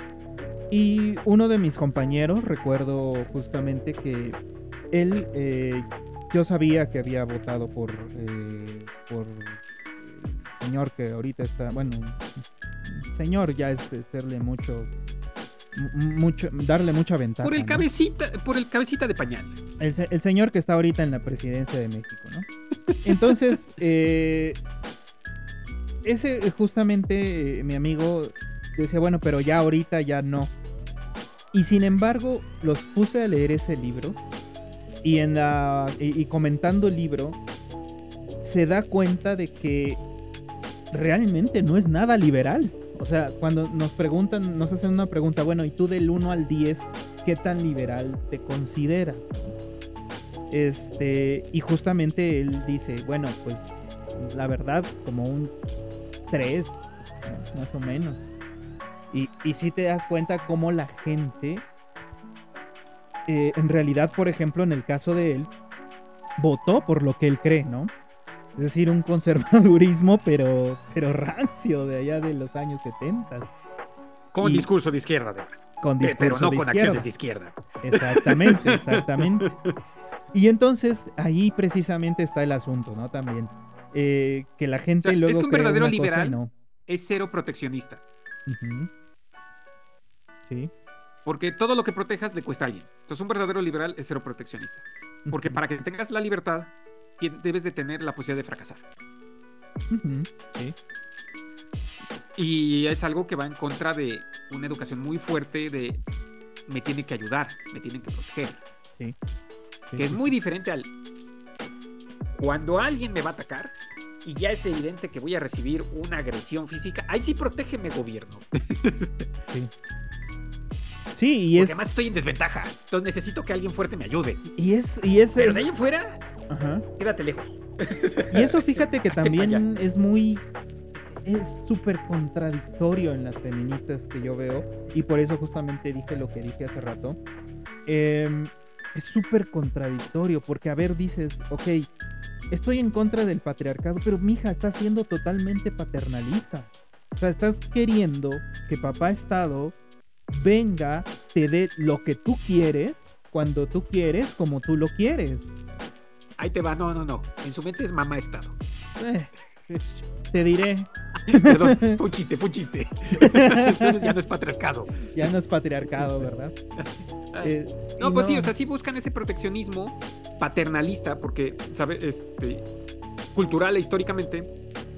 Y uno de mis compañeros, recuerdo justamente que él, eh, yo sabía que había votado por, eh, por el señor que ahorita está, bueno, señor ya es serle mucho, mu- mucho, darle mucha ventaja. Por el ¿no? cabecita, por el cabecita de pañal. El, el señor que está ahorita en la presidencia de México, ¿no? Entonces, eh, ese justamente eh, mi amigo decía, bueno, pero ya ahorita ya no. Y sin embargo, los puse a leer ese libro y en la y, y comentando el libro se da cuenta de que realmente no es nada liberal. O sea, cuando nos preguntan, nos hacen una pregunta, bueno, ¿y tú del 1 al 10 qué tan liberal te consideras? Este, y justamente él dice, bueno, pues la verdad, como un 3, ¿no? más o menos. Y, y si te das cuenta cómo la gente, eh, en realidad, por ejemplo, en el caso de él, votó por lo que él cree, ¿no? Es decir, un conservadurismo, pero, pero rancio, de allá de los años 70. Con Y- discurso de izquierda, además. Con Pe- discurso Pero no de con izquierda. acciones de izquierda. Exactamente, exactamente. Y entonces ahí precisamente está el asunto, ¿no? También. Eh, que la gente O sea, es que un verdadero liberal- no. Es cero proteccionista. Sí. Porque todo lo que protejas le cuesta a alguien. Entonces, un verdadero liberal es cero proteccionista. Porque para que tengas la libertad, debes de tener la posibilidad de fracasar. Sí. Y es algo que va en contra de una educación muy fuerte de me tienen que ayudar, me tienen que proteger. Sí. sí, Que es muy diferente al cuando alguien me va a atacar y ya es evidente que voy a recibir una agresión física, ahí sí protégeme gobierno. sí. Sí, y Porque es, además estoy en desventaja. Entonces necesito que alguien fuerte me ayude. y es, y es, Pero de ahí en fuera, ajá. quédate lejos. Y eso fíjate que también es muy. Es súper contradictorio en las feministas que yo veo. Y por eso justamente dije lo que dije hace rato. Em, es súper contradictorio. Porque, a ver, dices, ok, estoy en contra del patriarcado, pero mija, estás siendo totalmente paternalista. O sea, estás queriendo que papá Estado venga, te dé lo que tú quieres, cuando tú quieres, como tú lo quieres. Ahí te va, no, no, no. En su mente es mamá estado. Eh, te diré. Perdón, fue un chiste, fue un chiste. Entonces ya no es patriarcado. Ya no es patriarcado, ¿verdad? Eh, No, pues sí, o sea, sí buscan ese proteccionismo paternalista, porque, ¿sabes? Este, cultural e históricamente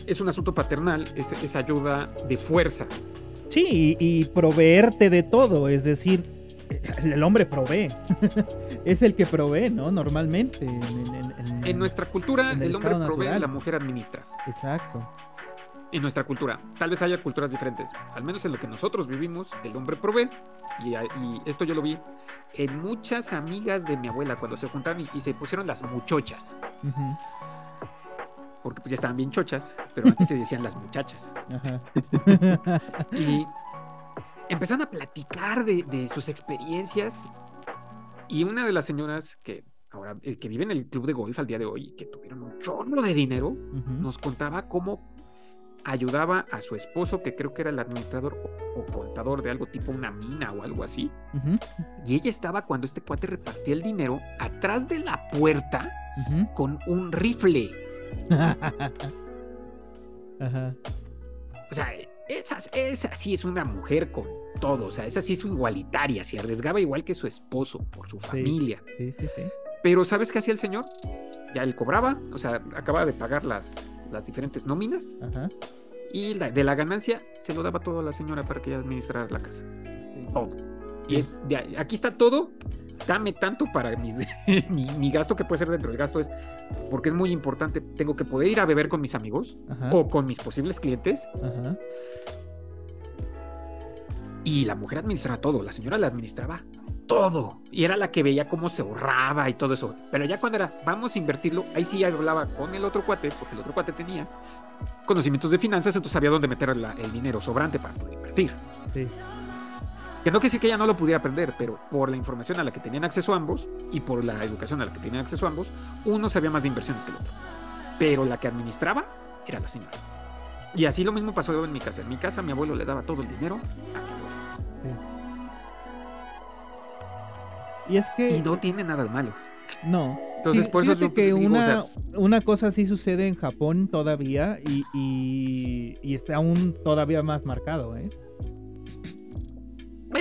es un asunto paternal, es, es ayuda de fuerza. Sí, y, y proveerte de todo, es decir, el hombre provee. es el que provee, ¿no? Normalmente. En, en- en- En nuestra cultura, el el hombre provee, natural. la mujer administra. Exacto. en nuestra cultura. Tal vez haya culturas diferentes. Al menos en lo que nosotros vivimos, el hombre provee. Y, y esto yo lo vi en muchas amigas de mi abuela cuando se juntaron y, y se pusieron las muchochas. Porque pues ya estaban bien chochas, pero antes se decían las muchachas. Ajá. Y empezaron a platicar de, de sus experiencias. Y una de las señoras que ahora eh, que vive en el club de golf al día de hoy, que tuvieron un chorro de dinero, Ujú. nos contaba cómo ayudaba a su esposo, que creo que era el administrador o, o contador de algo tipo una mina o algo así. Ujú. Y ella estaba cuando este cuate repartía el dinero atrás de la puerta Ujú. con un rifle. Ajá. O sea, esa, esa sí es una mujer con todo. O sea, esa sí es igualitaria. Se arriesgaba igual que su esposo por su familia. Sí, sí, sí. Pero ¿sabes qué hacía el señor? Ya él cobraba, o sea, acababa de pagar las, las diferentes nóminas Ajá. y la- de la ganancia se lo daba todo a la señora para que ella administrara la casa. Todo. Y es, de aquí está todo, dame tanto para mis, mi, mi gasto que puede ser dentro del gasto es, porque es muy importante, tengo que poder ir a beber con mis amigos Ajá. o con mis posibles clientes Ajá. y la mujer administraba todo, la señora la administraba todo y era la que veía cómo se ahorraba y todo eso. Pero ya cuando era, vamos a invertirlo, ahí sí hablaba con el otro cuate, porque el otro cuate tenía conocimientos de finanzas, entonces sabía dónde meter la- el dinero sobrante para poder invertir. Sí. Que no quiere decir que ella no lo pudiera aprender, pero por la información a la que tenían acceso ambos y por la educación a la que tenían acceso ambos, uno sabía más de inversiones que el otro. Pero la que administraba era la señora. Y así lo mismo pasó en mi casa. En mi casa mi abuelo le daba todo el dinero a mi abuelo. Y es que Y no tiene nada de malo. no. Entonces, por eso fíjate que digo, o una, sea, una cosa sí sucede en Japón todavía y, y, y está aún todavía más marcado, ¿eh?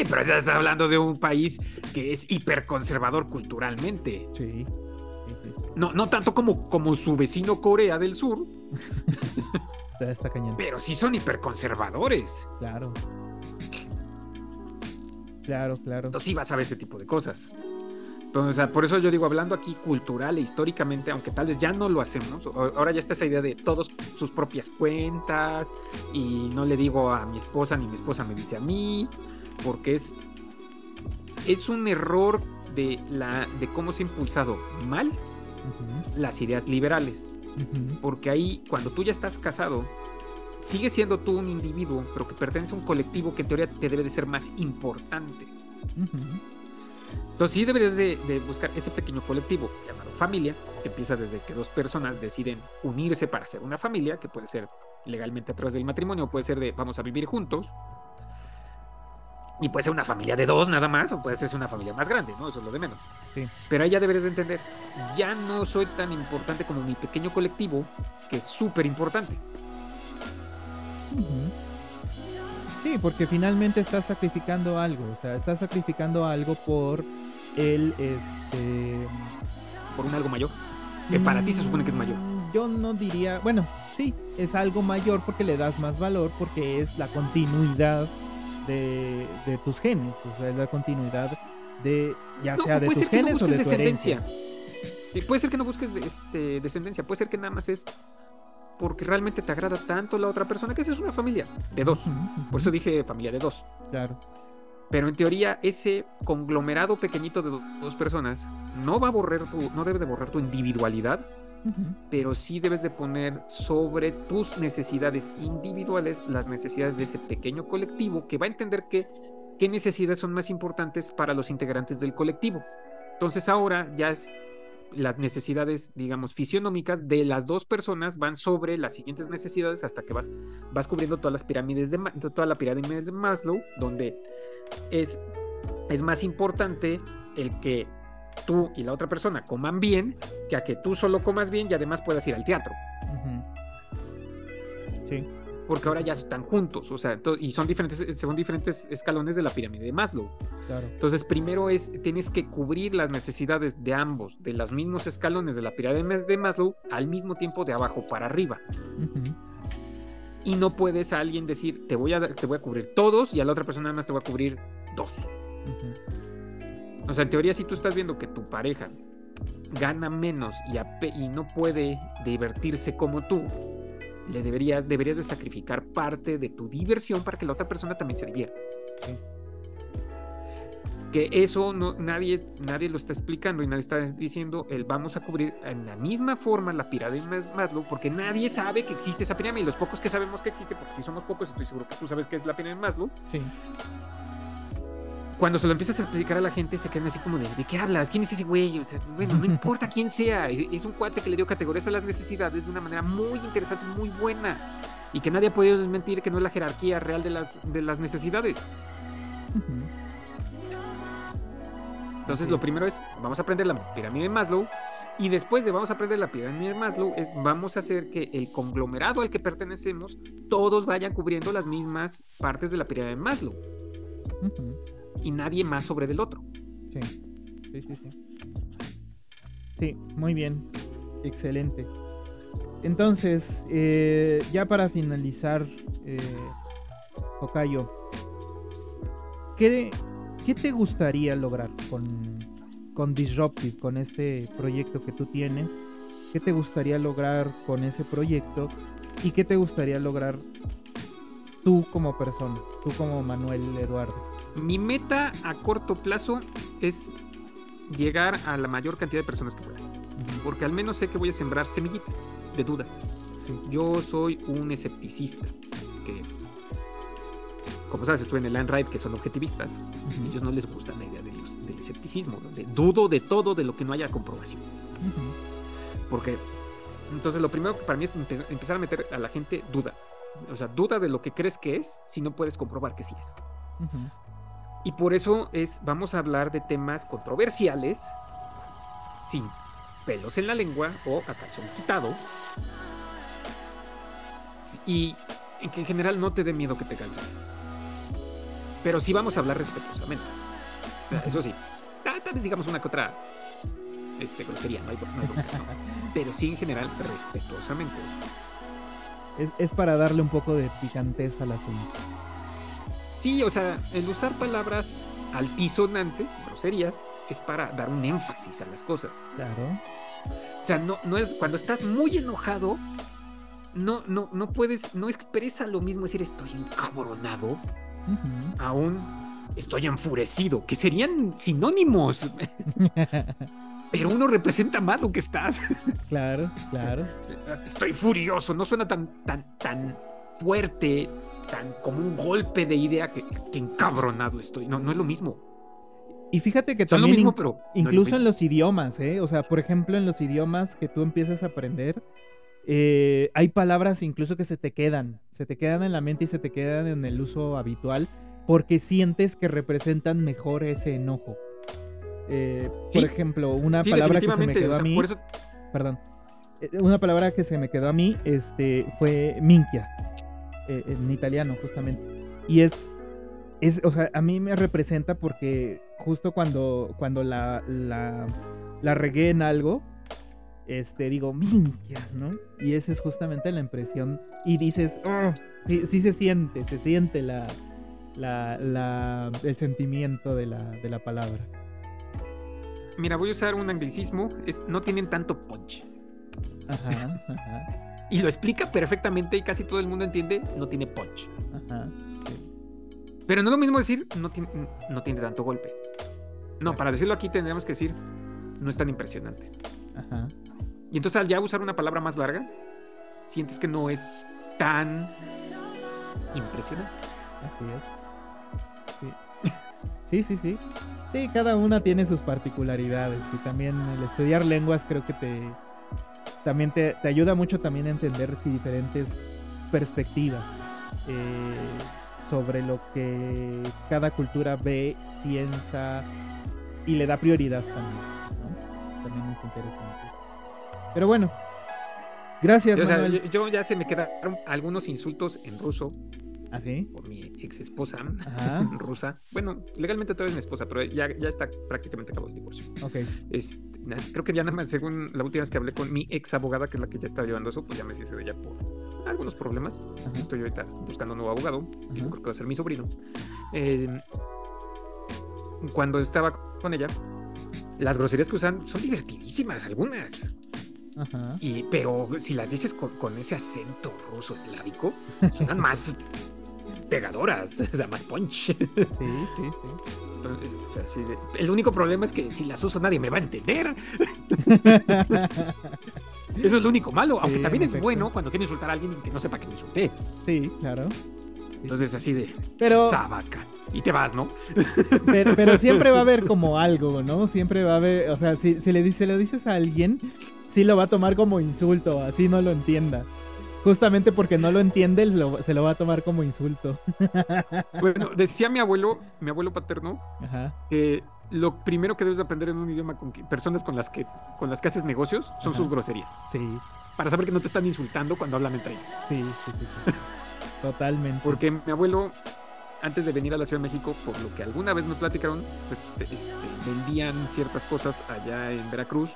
Pero estás hablando de un país que es hiperconservador culturalmente. Sí. No, no tanto como, como su vecino Corea del Sur, Está, cañón. pero sí son hiperconservadores. Claro. Claro, claro. Entonces sí vas a ver ese tipo de cosas. Entonces, o sea, por eso yo digo, hablando aquí cultural e históricamente, aunque tal vez ya no lo hacemos, ahora ya está esa idea de todos sus propias cuentas y no le digo a mi esposa ni mi esposa me dice a mí, porque es, es un error de, la, de cómo se ha impulsado mal las ideas liberales. Porque ahí, cuando tú ya estás casado, sigues siendo tú un individuo, pero que pertenece a un colectivo que en teoría te debe de ser más importante. Entonces sí deberías de, de buscar ese pequeño colectivo llamado familia, que empieza desde que dos personas deciden unirse para hacer una familia, que puede ser legalmente a través del matrimonio, puede ser de vamos a vivir juntos. Y puede ser una familia de dos nada más, o puede ser una familia más grande, ¿no? Eso es lo de menos. Sí. Pero ahí ya deberías de entender, ya no soy tan importante como mi pequeño colectivo, que es súper importante. Sí, porque finalmente estás sacrificando algo, o sea, estás sacrificando algo por el, este... por un algo mayor, que para ti se supone que es mayor. Mm, Yo no diría, bueno, sí, es algo mayor porque le das más valor, porque es la continuidad de, de tus genes, o sea, es la continuidad de, ya No, sea de tus que no genes o de tu descendencia. herencia. Sí, puede ser que no busques este, descendencia, puede ser que nada más es porque realmente te agrada tanto la otra persona, que esa es una familia de dos. Por eso dije familia de dos. Claro. Pero en teoría, ese conglomerado pequeñito de do- dos personas no va a borrar tu, no debe de borrar tu individualidad, Pero sí debes de poner sobre tus necesidades individuales las necesidades de ese pequeño colectivo que va a entender que qué necesidades son más importantes para los integrantes del colectivo. Entonces ahora ya es las necesidades, digamos, fisionómicas de las dos personas van sobre las siguientes necesidades hasta que vas, vas cubriendo todas las pirámides de toda la pirámide de Maslow, donde es, es más importante el que tú y la otra persona coman bien que a que tú solo comas bien y además puedas ir al teatro. Sí. Porque ahora ya están juntos, o sea, y son diferentes, según diferentes escalones de la pirámide de Maslow. Claro. Entonces, primero es, tienes que cubrir las necesidades de ambos, de los mismos escalones de la pirámide de Maslow, al mismo tiempo de abajo para arriba. Y no puedes a alguien decir, te voy a, te voy a cubrir todos y a la otra persona nada más te voy a cubrir dos. ujú. O sea, en teoría, si tú estás viendo que tu pareja gana menos y, y no puede divertirse como tú, le deberías, deberías de sacrificar parte de tu diversión para que la otra persona también se divierta. Que eso no, nadie, nadie lo está explicando y nadie está diciendo, el vamos a cubrir en la misma forma la pirámide de Maslow, porque nadie sabe que existe esa pirámide. Y los pocos que sabemos que existe, porque si somos pocos, estoy seguro que tú sabes que es la pirámide de Maslow. Sí. Cuando se lo empiezas a explicar a la gente, se quedan así como de, ¿de qué hablas? ¿Quién es ese güey? O sea, bueno, no importa quién sea, es un cuate que le dio categorías a las necesidades de una manera muy interesante y muy buena. Y que nadie ha podido desmentir que no es la jerarquía real de las, de las necesidades. Entonces, lo primero es, vamos a aprender la pirámide de Maslow. Y después de vamos a aprender la pirámide de Maslow, es vamos a hacer que el conglomerado al que pertenecemos, todos vayan cubriendo las mismas partes de la pirámide de Maslow. Y nadie más sobre del otro. Sí, sí, sí, sí. Sí, muy bien. Excelente. Entonces, eh, ya para finalizar, eh, ¿qué, ¿qué te gustaría lograr con, con Disruptive, con este proyecto que tú tienes? ¿Qué te gustaría lograr con ese proyecto? ¿Y qué te gustaría lograr tú como persona, tú como Manuel Eduardo? Mi meta a corto plazo es llegar a la mayor cantidad de personas que pueda. Porque al menos sé que voy a sembrar semillitas de duda. Yo soy un escepticista que como sabes, estuve en el Land Ride, que son objetivistas. A ellos no les gusta la idea del escepticismo, de dudo de todo de lo que no haya comprobación. Porque, entonces, lo primero que para mí es empezar a meter a la gente duda. O sea, duda de lo que crees que es si no puedes comprobar que sí es. Y por eso es, vamos a hablar de temas controversiales, sin pelos en la lengua o a calzón quitado. Y en que en general no te dé miedo que te cansen pero sí vamos a hablar respetuosamente. Eso sí. Tal vez digamos una que otra este, grosería, no hay, no Pero sí en general respetuosamente. Es, es, para darle un poco de picanteza al asunto. Sí, o sea, el usar palabras altisonantes, groserías, es para dar un énfasis a las cosas. Claro. O sea, no, no es cuando estás muy enojado, no, no, no puedes, no expresa lo mismo decir estoy encabronado aún estoy enfurecido, que serían sinónimos. Pero uno representa más lo que estás. Claro, claro. Estoy furioso, no suena tan, tan, tan fuerte, tan como un golpe de idea que, encabronado estoy. No, no es lo mismo. Y fíjate que también, lo mismo, pero incluso en los idiomas, ¿eh? O sea, por ejemplo, en los idiomas que tú empiezas a aprender, eh, hay palabras incluso que se te quedan, se te quedan en la mente y se te quedan en el uso habitual porque sientes que representan mejor ese enojo. Eh, por ejemplo, una palabra que se me quedó a mí. Perdón. Eh, una palabra que se me quedó a mí este, fue minchia. en italiano, justamente. Y es. es o sea, a mí me representa porque justo cuando, cuando la, la, la regué en algo, este, digo, minkia, ¿no? Y esa es justamente la impresión. Y dices, oh, sí, se siente, se siente la, la, el sentimiento de la, de la palabra. Mira, voy a usar un anglicismo, es, no tienen tanto punch. Ajá, ajá. Y lo explica perfectamente y casi todo el mundo entiende, no tiene punch. Ajá. Pero no es lo mismo decir, no tiene, no tiene tanto golpe. No, para decirlo aquí tendríamos que decir, no es tan impresionante. Ajá. Y entonces al ya usar una palabra más larga, sientes que no es tan impresionante. Así es. Sí. sí, sí, sí. cada una tiene sus particularidades y también el estudiar lenguas creo que te también te, ayuda mucho también a entender diferentes perspectivas eh, sobre lo que cada cultura ve, piensa y le da prioridad también. También es interesante. Pero bueno, gracias. yo, ya se me quedaron algunos insultos en ruso. ¿Ah, sí? Por mi ex esposa rusa. Bueno, legalmente todavía es mi esposa, pero ya, ya está prácticamente acabado el divorcio. Ok. Este, creo que ya nada más, según la última vez que hablé con mi ex abogada, que es la que ya estaba llevando eso, pues ya me hice de ella por algunos problemas. Estoy ahorita buscando un nuevo abogado. Yo creo que va a ser mi sobrino. Eh, cuando estaba con ella, las groserías que usan son divertidísimas, algunas. Ajá. Y, pero si las dices con, con ese acento ruso eslávico, suenan más pegadoras, o sea, más punch. Sí, sí, sí. Entonces, o sea, sí, de- el único problema es que si las uso nadie me va a entender. Eso es lo único malo, Sí, aunque también es bueno cuando quiero insultar a alguien y que no sepa que me insulté. Sí, claro. Entonces así de Pero, sabaca. Y te vas, ¿no? pero, pero siempre va a haber como algo, ¿no? Siempre va a haber, o sea, si, si le dices, lo dices a alguien, sí lo va a tomar como insulto, así no lo entienda. Justamente porque no lo entiende, lo- se lo va a tomar como insulto. Bueno, decía mi abuelo, mi abuelo paterno, Ajá. que lo primero que debes de aprender en un idioma con que- personas con las que con las que haces negocios son Ajá. sus groserías. Sí, Para saber que no te están insultando cuando hablan entre ellos. sí, sí, sí. sí. Totalmente. Porque mi abuelo, antes de venir a la Ciudad de México, por lo que alguna vez me platicaron, pues este, este, vendían ciertas cosas allá en Veracruz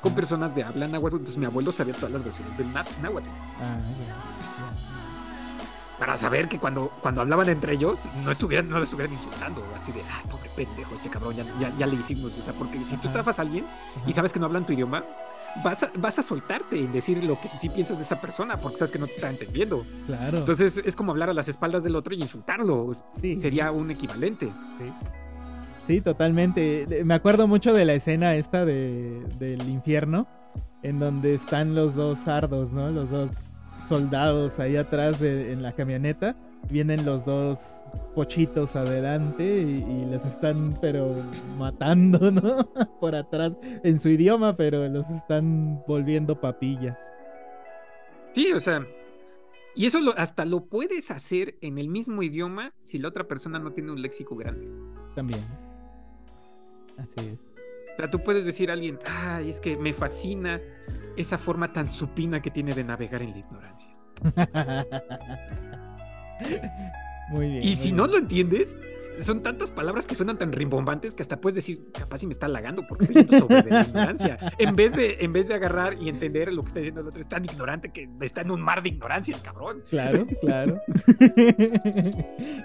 con personas de habla náhuatl. Entonces mi abuelo sabía todas las groserías del ná- náhuatl. Ah, Para saber que cuando, cuando hablaban entre ellos, no estuvieran, no le estuvieran insultando. Así de, ah, pobre pendejo, este cabrón, ya, ya, ya le hicimos. O sea, porque si tú Ajá. trabas a alguien y sabes que no hablan tu idioma, vas a, vas a soltarte en decir lo que sí piensas de esa persona, porque sabes que no te está entendiendo. Claro. Entonces es como hablar a las espaldas del otro y insultarlo. sí. Sería un equivalente. Sí. Sí, totalmente. Me acuerdo mucho de la escena esta de, del infierno, en donde están los dos sardos, ¿no? Los dos soldados ahí atrás de- en la camioneta. Vienen los dos pochitos adelante y, y les están, pero matando, ¿no? Por atrás, en su idioma, pero los están volviendo papilla. Sí, o sea. Y eso lo- hasta lo puedes hacer en el mismo idioma si la otra persona no tiene un léxico grande. También. Así es. O sea, tú puedes decir a alguien, ay, es que me fascina esa forma tan supina que tiene de navegar en la ignorancia. muy bien. Y muy si bien. no lo entiendes, son tantas palabras que suenan tan rimbombantes que hasta puedes decir, capaz si me está halagando porque estoy yendo sobre de la ignorancia. En vez, de, en vez de agarrar y entender lo que está diciendo el otro, es tan ignorante que está en un mar de ignorancia el cabrón. Claro, claro.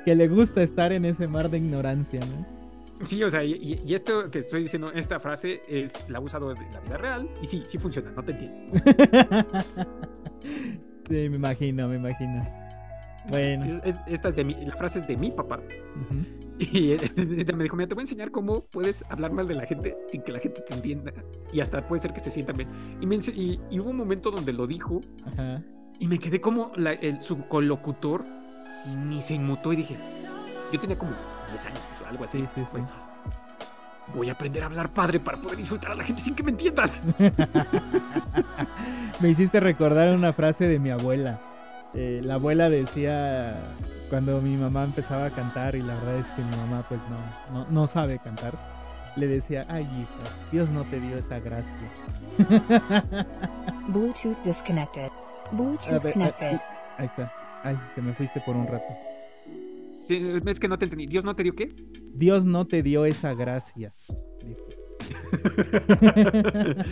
que le gusta estar en ese mar de ignorancia, ¿no? Sí, o sea, y, esto que estoy diciendo, esta frase es la usado en la vida real y sí, sí funciona, no te entiendo. sí, me imagino, me imagino. Bueno. Es- es- esta es de mi, la frase es de mi papá. ujú. Y ella me dijo, mira, te voy a enseñar cómo puedes hablar mal de la gente sin que la gente te entienda. Y hasta puede ser que se sientan bien. Y, me y- y hubo un momento donde lo dijo Ajá. y me quedé como la- el, su colocutor ni se inmutó y dije, yo tenía como 10 años o algo así. Sí, sí, sí. Fue, Voy a aprender a hablar padre para poder insultar a la gente sin que me entiendan. Me hiciste recordar una frase de mi abuela. Eh, la abuela decía cuando mi mamá empezaba a cantar y la verdad es que mi mamá pues no, no, no sabe cantar. Le decía, ay hija, Dios no te dio esa gracia. Bluetooth disconnected. Bluetooth ver, connected. ah, ahí está. Ay, te me fuiste por un rato. Es que no te entendí. ¿Dios no te dio qué? Dios no te dio esa gracia.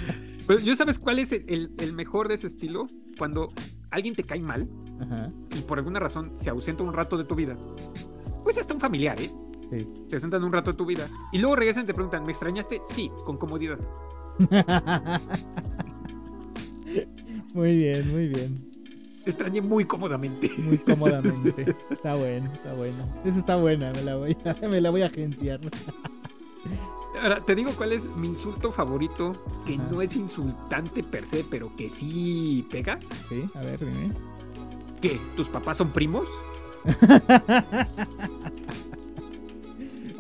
Pero yo sabes cuál es el, el- el mejor de ese estilo? Cuando alguien te cae mal Ajá, y por alguna razón se ausenta un rato de tu vida. Pues hasta un familiar, ¿eh? sí. Se ausentan un rato de tu vida. Y luego regresan y te preguntan, ¿me extrañaste? Sí, con comodidad. muy bien, muy bien. Te extrañé muy cómodamente. Muy cómodamente. Está bueno, está bueno. Esa está buena, me la voy a, me la voy a agenciar. Ahora, te digo cuál es mi insulto favorito, que no es insultante per se, pero que sí pega. Sí, a ver, dime. ¿Qué? ¿Tus papás son primos?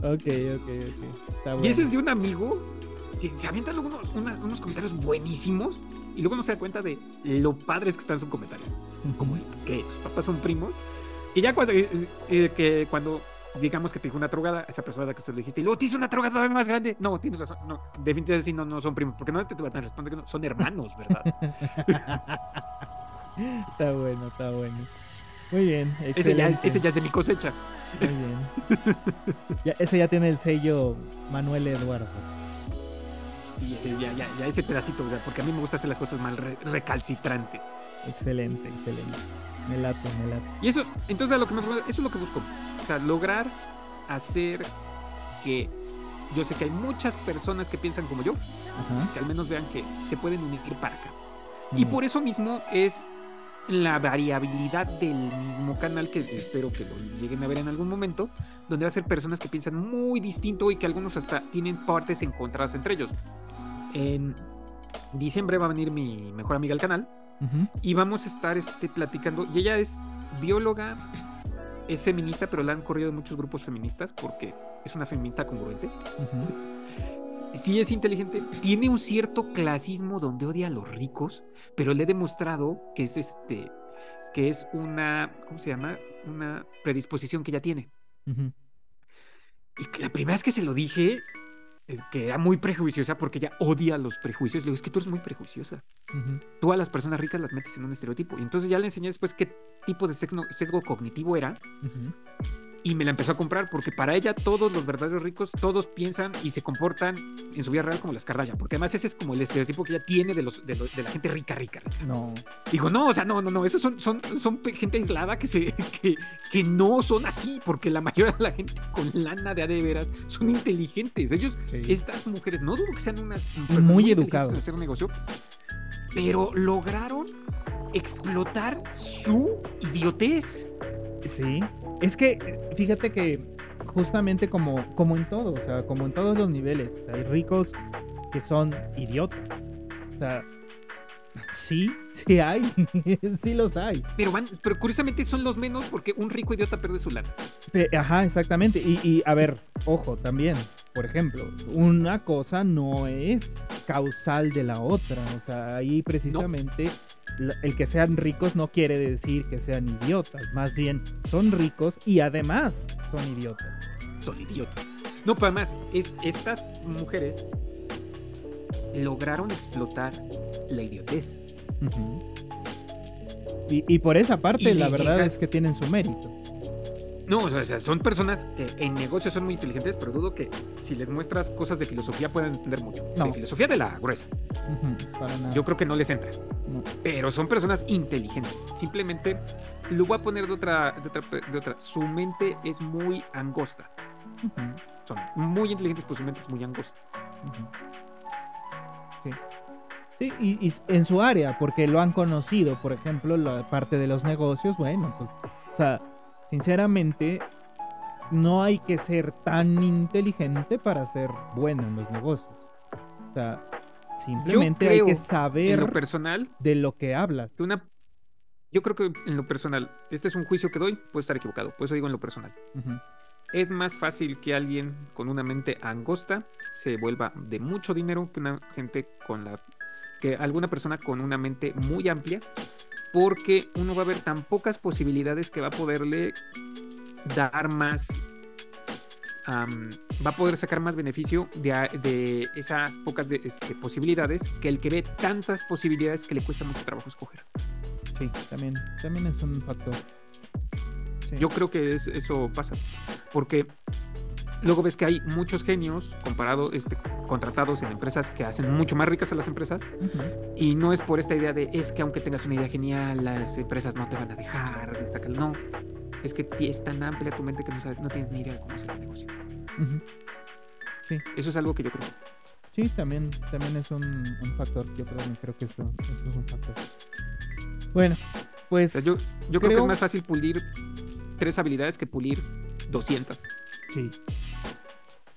Ok, ok, ok. Está bueno. Y ese es de un amigo que se avienta luego unos, comentarios buenísimos y luego no se da cuenta de lo padres que está en su comentario. Como que tus papás son primos. Y ya cuando, eh, eh, que cuando digamos que te dijo una trogada, esa persona a la que se lo dijiste, y luego te hizo una trogada todavía más grande. No, tienes razón. No, definitivamente sí, no, no son primos. Porque no te van a responder que no, son hermanos, ¿verdad? Está bueno, está bueno. Muy bien, ese, ya, ese ya es de mi cosecha. Muy bien. Ya, ese ya tiene el sello Manuel Eduardo. Sí, ese, ya, ya, ya ese pedacito, o sea, porque a mí me gusta hacer las cosas mal re- recalcitrantes. Excelente, excelente. Me late, me late. Y eso, entonces a lo que me eso es lo que busco. O sea, lograr hacer que yo sé que hay muchas personas que piensan como yo, Ajá. que al menos vean que se pueden unir para acá. Y por eso mismo es la variabilidad del mismo canal que espero que lo lleguen a ver en algún momento, donde va a ser personas que piensan muy distinto y que algunos hasta tienen partes encontradas entre ellos. En diciembre va a venir mi mejor amiga al canal y vamos a estar este, platicando. Y ella es bióloga, es feminista, pero la han corrido de muchos grupos feministas porque es una feminista congruente. Sí es inteligente, tiene un cierto clasismo donde odia a los ricos, pero le he demostrado que es este, que es una, ¿cómo se llama? Una predisposición que ella tiene. Y la primera vez que se lo dije, es que era muy prejuiciosa porque ella odia los prejuicios. Le digo, es que tú eres muy prejuiciosa. Tú a las personas ricas las metes en un estereotipo. Y entonces ya le enseñé después qué tipo de sesgo, sesgo cognitivo era. Y me la empezó a comprar porque para ella todos los verdaderos ricos, todos piensan y se comportan en su vida real como las Kardashian, porque además ese es como el estereotipo que ella tiene de, los, de, la gente rica, rica, rica. No. Digo, no, o sea, no, no, no, esos son, son, son gente aislada que, se, que, que no son así, porque la mayoría de la gente con lana de a de veras son inteligentes. Ellos, Sí. estas mujeres, no dudo que sean unas Muy inteligentes educadas. en hacer un negocio, pero lograron explotar su idiotez. Sí, es que fíjate que justamente como, como en todo, o sea, como en todos los niveles, o sea, hay ricos que son idiotas. O sea, sí, sí hay, sí los hay. Pero van, pero curiosamente son los menos porque un rico idiota pierde su lana. Ajá, exactamente. Y, y, a ver, ojo, también, por ejemplo, una cosa no es causal de la otra. O sea, ahí precisamente el que sean ricos no quiere decir que sean idiotas. Más bien, son ricos y además son idiotas. Son idiotas. No, pero además, es, estas mujeres lograron explotar la idiotez. Y, y por esa parte, Y la verdad llega- es que tienen su mérito. No, o sea, son personas que en negocios son muy inteligentes, pero dudo que si les muestras cosas de filosofía puedan entender mucho. No. De filosofía de la gruesa. Para nada. Yo creo que no les entra. No. Pero son personas inteligentes. Simplemente lo voy a poner de otra, de otra, de otra. Su mente es muy angosta. Son muy inteligentes, pero su mente es muy angosta. Sí. Sí, y, y en su área, porque lo han conocido, por ejemplo, la parte de los negocios, bueno, pues, o sea, sinceramente, no hay que ser tan inteligente para ser bueno en los negocios. O sea, simplemente hay que saber lo personal, de lo que hablas. una. Yo creo que en lo personal, este es un juicio que doy, puedo estar equivocado, por eso digo en lo personal. Es más fácil que alguien con una mente angosta se vuelva de mucho dinero que una gente con la que alguna persona con una mente muy amplia, porque uno va a ver tan pocas posibilidades que va a poderle dar más, va a poder sacar más beneficio de, de esas pocas de- este, posibilidades que el que ve tantas posibilidades que le cuesta mucho trabajo escoger. Sí, también, también es un factor. Sí. Yo creo que es- eso pasa, porque luego ves que hay muchos genios comparado, este, contratados en empresas que hacen mucho más ricas a las empresas, Ujú, y no es por esta idea de es que aunque tengas una idea genial, las empresas no te van a dejar. No, es que es tan amplia tu mente que no, sabes- no tienes ni idea de cómo hacer el negocio. ujú. Eso es algo que yo creo. Sí, también, también es un, un factor. Yo creo, creo que eso, eso es un factor. Bueno, pues O sea, yo yo creo, que creo- es más fácil pulir tres habilidades que pulir 200. sí.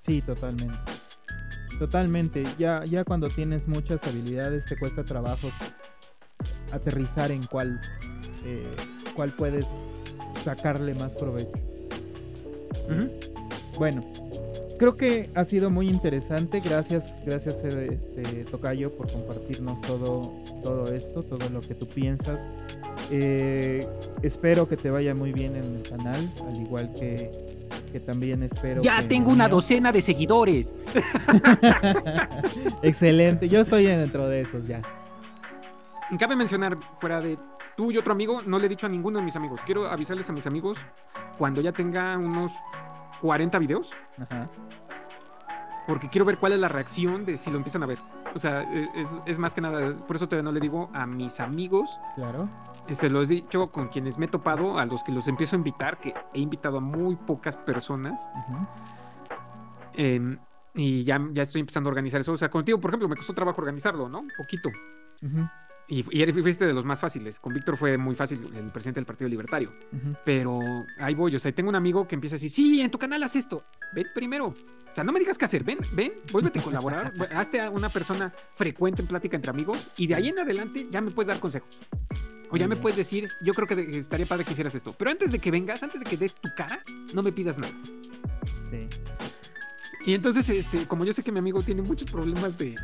Sí, totalmente. Totalmente. Ya, ya cuando tienes muchas habilidades te cuesta trabajo aterrizar en cuál, eh, cuál puedes sacarle más provecho. Bueno, creo que ha sido muy interesante. Gracias, gracias eh, este, Tocayo por compartirnos todo, todo esto, todo lo que tú piensas. Eh, espero que te vaya muy bien en el canal, al igual que, que también espero. Ya que tengo una mío. docena de seguidores. Excelente, yo estoy dentro de esos ya. Cabe mencionar, fuera de tú y otro amigo, no le he dicho a ninguno de mis amigos. Quiero avisarles a mis amigos cuando ya tenga unos 40 videos, Ajá. porque quiero ver cuál es la reacción de si lo empiezan a ver. O sea, e- es, es más que nada, por eso todavía no le digo a mis amigos, Claro. eh, se los he dicho con quienes me he topado, a los que los empiezo a invitar, que he invitado a muy pocas personas. Em, y ya, ya estoy empezando a organizar eso. O sea, contigo, por ejemplo, me costó trabajo organizarlo, ¿no? Poquito. Ujú. Y, y fuiste de los más fáciles. Con Víctor fue muy fácil, el presidente del Partido Libertario. Ujú. Pero ahí voy, o sea, tengo un amigo que empieza a decir, sí, en tu canal haz esto. Ven primero. O sea, no me digas qué hacer. Ven, ven, vuélvete a colaborar. Hazte a una persona frecuente en plática entre amigos y de ahí en adelante ya me puedes dar consejos. O ya me puedes decir, yo creo que estaría padre que hicieras esto. Pero antes de que vengas, antes de que des tu cara, no me pidas nada. Sí. Y entonces, este, como yo sé que mi amigo tiene muchos problemas de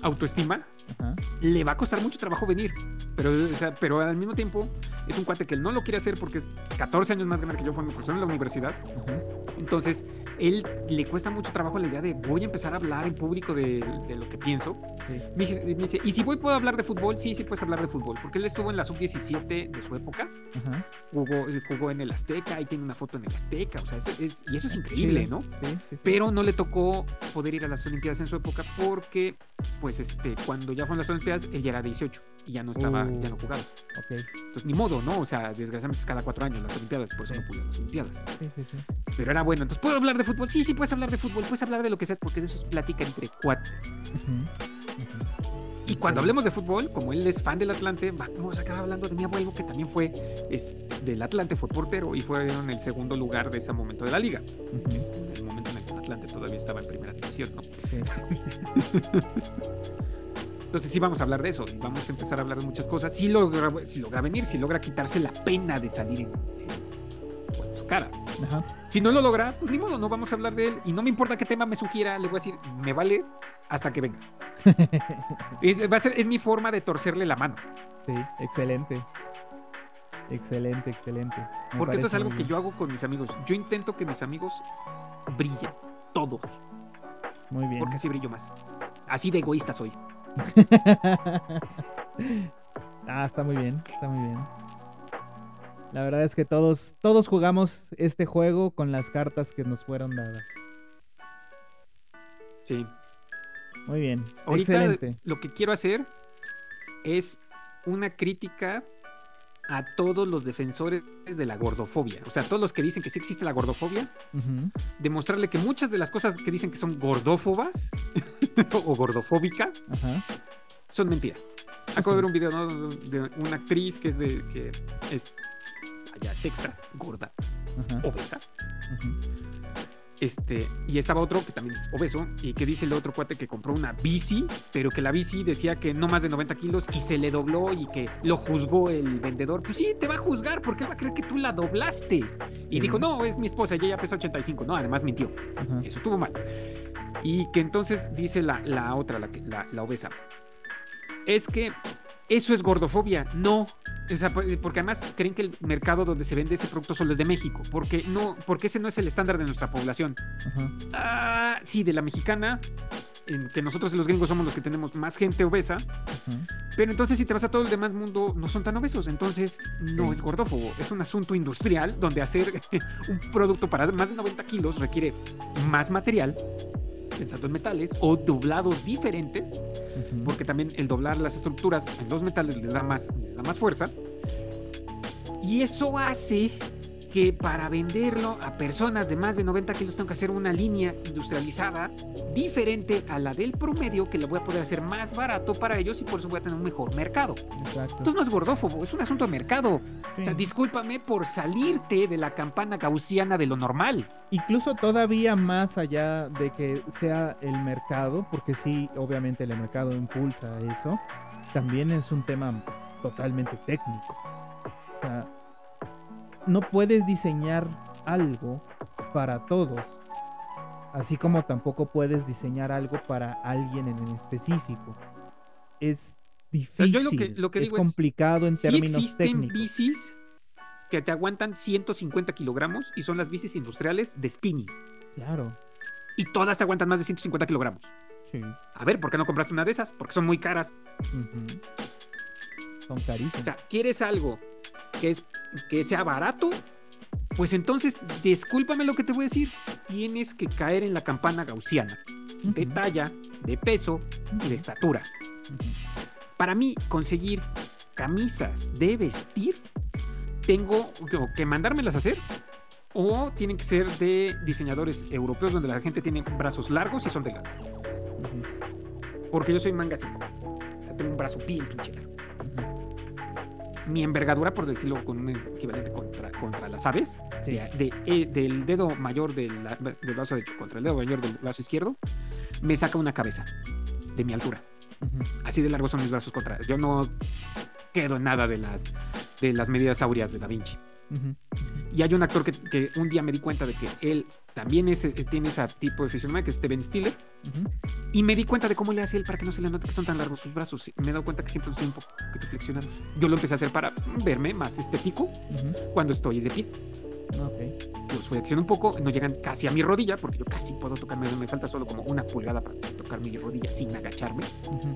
autoestima, Ajá. le va a costar mucho trabajo venir. Pero, o sea, pero al mismo tiempo es un cuate que él no lo quiere hacer porque es 14 años más grande que yo, fue mi profesor en la universidad. Ajá. Entonces, él le cuesta mucho trabajo la idea de voy a empezar a hablar en público de, de lo que pienso. Sí. Me dice, me dice, ¿y si voy puedo hablar de fútbol? Sí, sí puedes hablar de fútbol. Porque él estuvo en la sub-17 de su época, Ajá. jugó, jugó en el Azteca, y tiene una foto en el Azteca. O sea, es- es- y eso es increíble, Sí, ¿no? Sí. pero no le tocó poder ir a las Olimpiadas en su época porque, pues, este, cuando ya fueron las Olimpiadas, él ya era 18 y ya no estaba, Uh. ya no jugaba. Entonces, ni modo, ¿no? O sea, desgraciadamente es cada cuatro años las Olimpiadas, por eso Sí. no pude las Olimpiadas. Sí, sí, sí. Pero era bueno, entonces, ¿puedo hablar de fútbol? Sí, sí, puedes hablar de fútbol, puedes hablar de lo que seas, porque de eso es plática entre cuates. Y cuando hablemos de fútbol, como él es fan del Atlante, vamos a acabar hablando de mi abuelo, que también fue es, del Atlante, fue portero y fue en el segundo lugar de ese momento de la liga. Este, en el momento en el que el Atlante todavía estaba en primera división, ¿no? Sí. Entonces sí vamos a hablar de eso, y vamos a empezar a hablar de muchas cosas. Si logra, si logra venir, si logra quitarse la pena de salir en, su cara. Ajá. Si no lo logra, pues ni modo, no vamos a hablar de él. Y no me importa qué tema me sugiera, le voy a decir, me vale hasta que vengas. Es, va a ser, es mi forma de torcerle la mano. Sí, excelente. Excelente, excelente. Me Porque eso es algo que yo hago con mis amigos. Yo intento que mis amigos brillen, todos, Muy bien. porque así brillo más. Así de egoísta soy. ah, está muy bien, está muy bien. La verdad es que todos, todos jugamos este juego con las cartas que nos fueron dadas. Sí. Muy bien. Ahorita Excelente. lo que quiero hacer es una crítica a todos los defensores de la gordofobia. O sea, todos los que dicen que sí existe la gordofobia, demostrarle que muchas de las cosas que dicen que son gordófobas o gordofóbicas son mentiras. Acabo de ver un video ¿no? de una actriz que es de que es allá sexta, gorda, obesa. Este, y estaba otro que también es obeso y que dice el otro cuate que compró una bici, pero que la bici decía que no más de 90 kilos y se le dobló y que lo juzgó el vendedor. Pues sí, te va a juzgar porque él va a creer que tú la doblaste. Y Sí. dijo, no, es mi esposa, ella ya pesa 85. No, además mintió. Ajá. Eso estuvo mal. Y que entonces dice la, la otra, la, la obesa, es que eso es gordofobia. No. O sea, por- porque además creen que el mercado donde se vende ese producto solo es de México. Porque, no, porque ese no es el estándar de nuestra población. Ajá. Ah, sí, de la mexicana, en que nosotros los gringos somos los que tenemos más gente obesa, Ajá. pero entonces si te vas a todo el demás mundo, no son tan obesos, entonces no Sí. es gordófobo, es un asunto industrial donde hacer un producto para más de 90 kilos requiere más material, pensando en metales, o doblados diferentes, porque también el doblar las estructuras en los metales les da más, les da más fuerza, y eso hace que para venderlo a personas de más de 90 kilos tengo que hacer una línea industrializada diferente a la del promedio que la voy a poder hacer más barato para ellos y por eso voy a tener un mejor mercado. Exacto. Entonces no es gordófobo, es un asunto de mercado. O sea, Sí. discúlpame por salirte de la campana gaussiana de lo normal. Incluso todavía más allá de que sea el mercado, porque sí, obviamente el mercado impulsa eso, también es un tema totalmente técnico. O sea, no puedes diseñar algo para todos, así como tampoco puedes diseñar algo para alguien en específico. Es sea, difícil, yo lo que- lo que es digo es, complicado en Sí términos existen técnicos. bicis que te aguantan 150 kilogramos y son las bicis industriales de spinning. Claro, Y todas te aguantan más de 150 kilogramos. sí. A ver, ¿por qué no compraste una de esas? Porque son muy caras. Son carísimos. O sea, ¿quieres algo que, es, que sea barato? Pues entonces, discúlpame lo que te voy a decir. Tienes que caer en la campana gaussiana de talla, de peso y de estatura. Para mí, conseguir camisas de vestir, tengo que mandármelas a hacer o tienen que ser de diseñadores europeos donde la gente tiene brazos largos y son delgados. Ujú. Porque yo soy manga 5. O sea, tengo un brazo bien pinche largo. Mi envergadura, por decirlo con un equivalente contra, contra las aves, de, eh, del dedo mayor del, del brazo derecho contra el dedo mayor del brazo izquierdo, me saca una cabeza de mi altura. Así de largos son mis brazos contra. Yo no quedo en nada de las, de las medidas áureas de Da Vinci. Y hay un actor que, un día me di cuenta de que él también es, tiene ese tipo de fisionomía, que es Steven Stiller. Y me di cuenta de cómo le hace él para que no se le note que son tan largos sus brazos. Me he dado cuenta que siempre estoy un poco flexionados. Yo lo empecé a hacer para verme más estético cuando estoy de pie. Okay. Los flexiono un poco, no llegan casi a mi rodilla, porque yo casi puedo tocarme, me falta solo como una pulgada para tocar mi rodilla sin agacharme.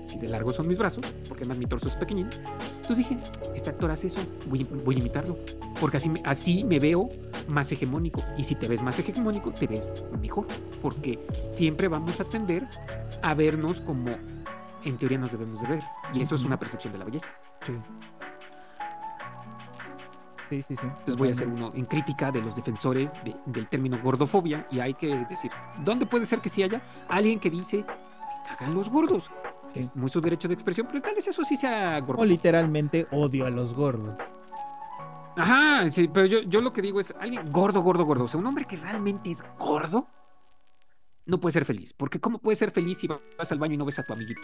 Si de largo son mis brazos, porque además mi torso es pequeñín. Entonces dije, este actor hace eso, voy, voy a imitarlo, porque así, así me veo más hegemónico. Y si te ves más hegemónico, te ves mejor, porque siempre vamos a tender a vernos como en teoría nos debemos de ver. Y eso es una percepción de la belleza. Sí. Sí, sí, sí. Entonces voy a hacer uno en crítica de los defensores del término gordofobia y hay que decir, ¿dónde puede ser que sí haya alguien que dice, me cagan los gordos? Es muy su derecho de expresión, pero tal vez eso sí sea gordo. O literalmente odio a los gordos. Ajá, sí, pero yo, yo lo que digo es, alguien gordo, gordo, gordo, o sea, un hombre que realmente es gordo, no puede ser feliz. Porque ¿cómo puede ser feliz si vas al baño y no ves a tu amiguito?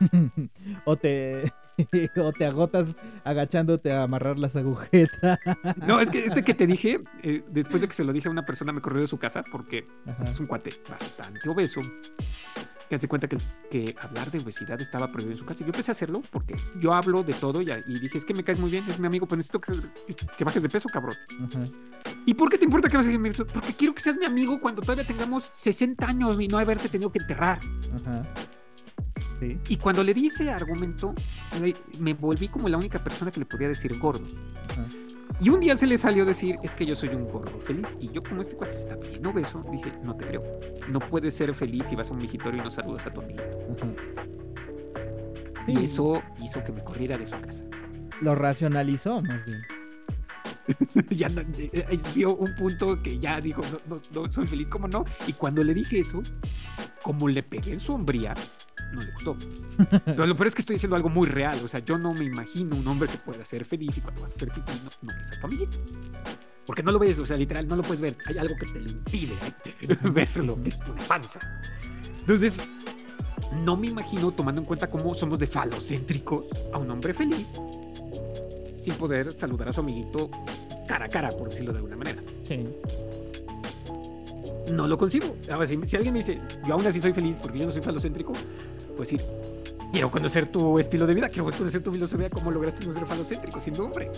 o te o te agotas agachándote a amarrar las agujetas. No, es que este que te dije, eh, después de que se lo dije a una persona, me corrió de su casa porque es un cuate bastante obeso. Que hace cuenta que, que, hablar de obesidad estaba prohibido en su casa. Yo empecé a hacerlo porque yo hablo de todo y, dije, es que me caes muy bien, es mi amigo, pero necesito que, que bajes de peso, cabrón. ¿Y por qué te importa que bajes de peso? Porque quiero que seas mi amigo cuando todavía tengamos 60 años y no haberte tenido que enterrar. Ajá. Y cuando le di ese argumento, me volví como la única persona que le podía decir gordo. Y un día se le salió decir, es que yo soy un gordo feliz. Y yo, como este cuate está bien obeso, dije, no te creo. No puedes ser feliz si vas a un vigitorio y no saludas a tu amigo. Y eso hizo que me corriera de su casa. Lo racionalizó, más bien. ya eh, eh, vio un punto que ya dijo, no, no, soy feliz, ¿cómo no? Y cuando le dije eso, como le pegué en su hombría, no le gustó. Pero lo peor es que estoy diciendo algo muy real. O sea, yo no me imagino un hombre que pueda ser feliz y cuando vas a ser pipí no, no ves a tu amiguito. Porque no lo ves, o sea, literal, no lo puedes ver. Hay algo que te lo impide verlo, es una panza. Entonces, no me imagino tomando en cuenta cómo somos de falocéntricos a un hombre feliz sin poder saludar a su amiguito cara a cara, por decirlo de alguna manera. Sí no lo consigo. si, alguien me dice, yo aún así soy feliz porque yo no soy falocéntrico, pues sí, quiero conocer tu estilo de vida, quiero conocer tu filosofía, cómo lograste no ser falocéntrico siendo hombre.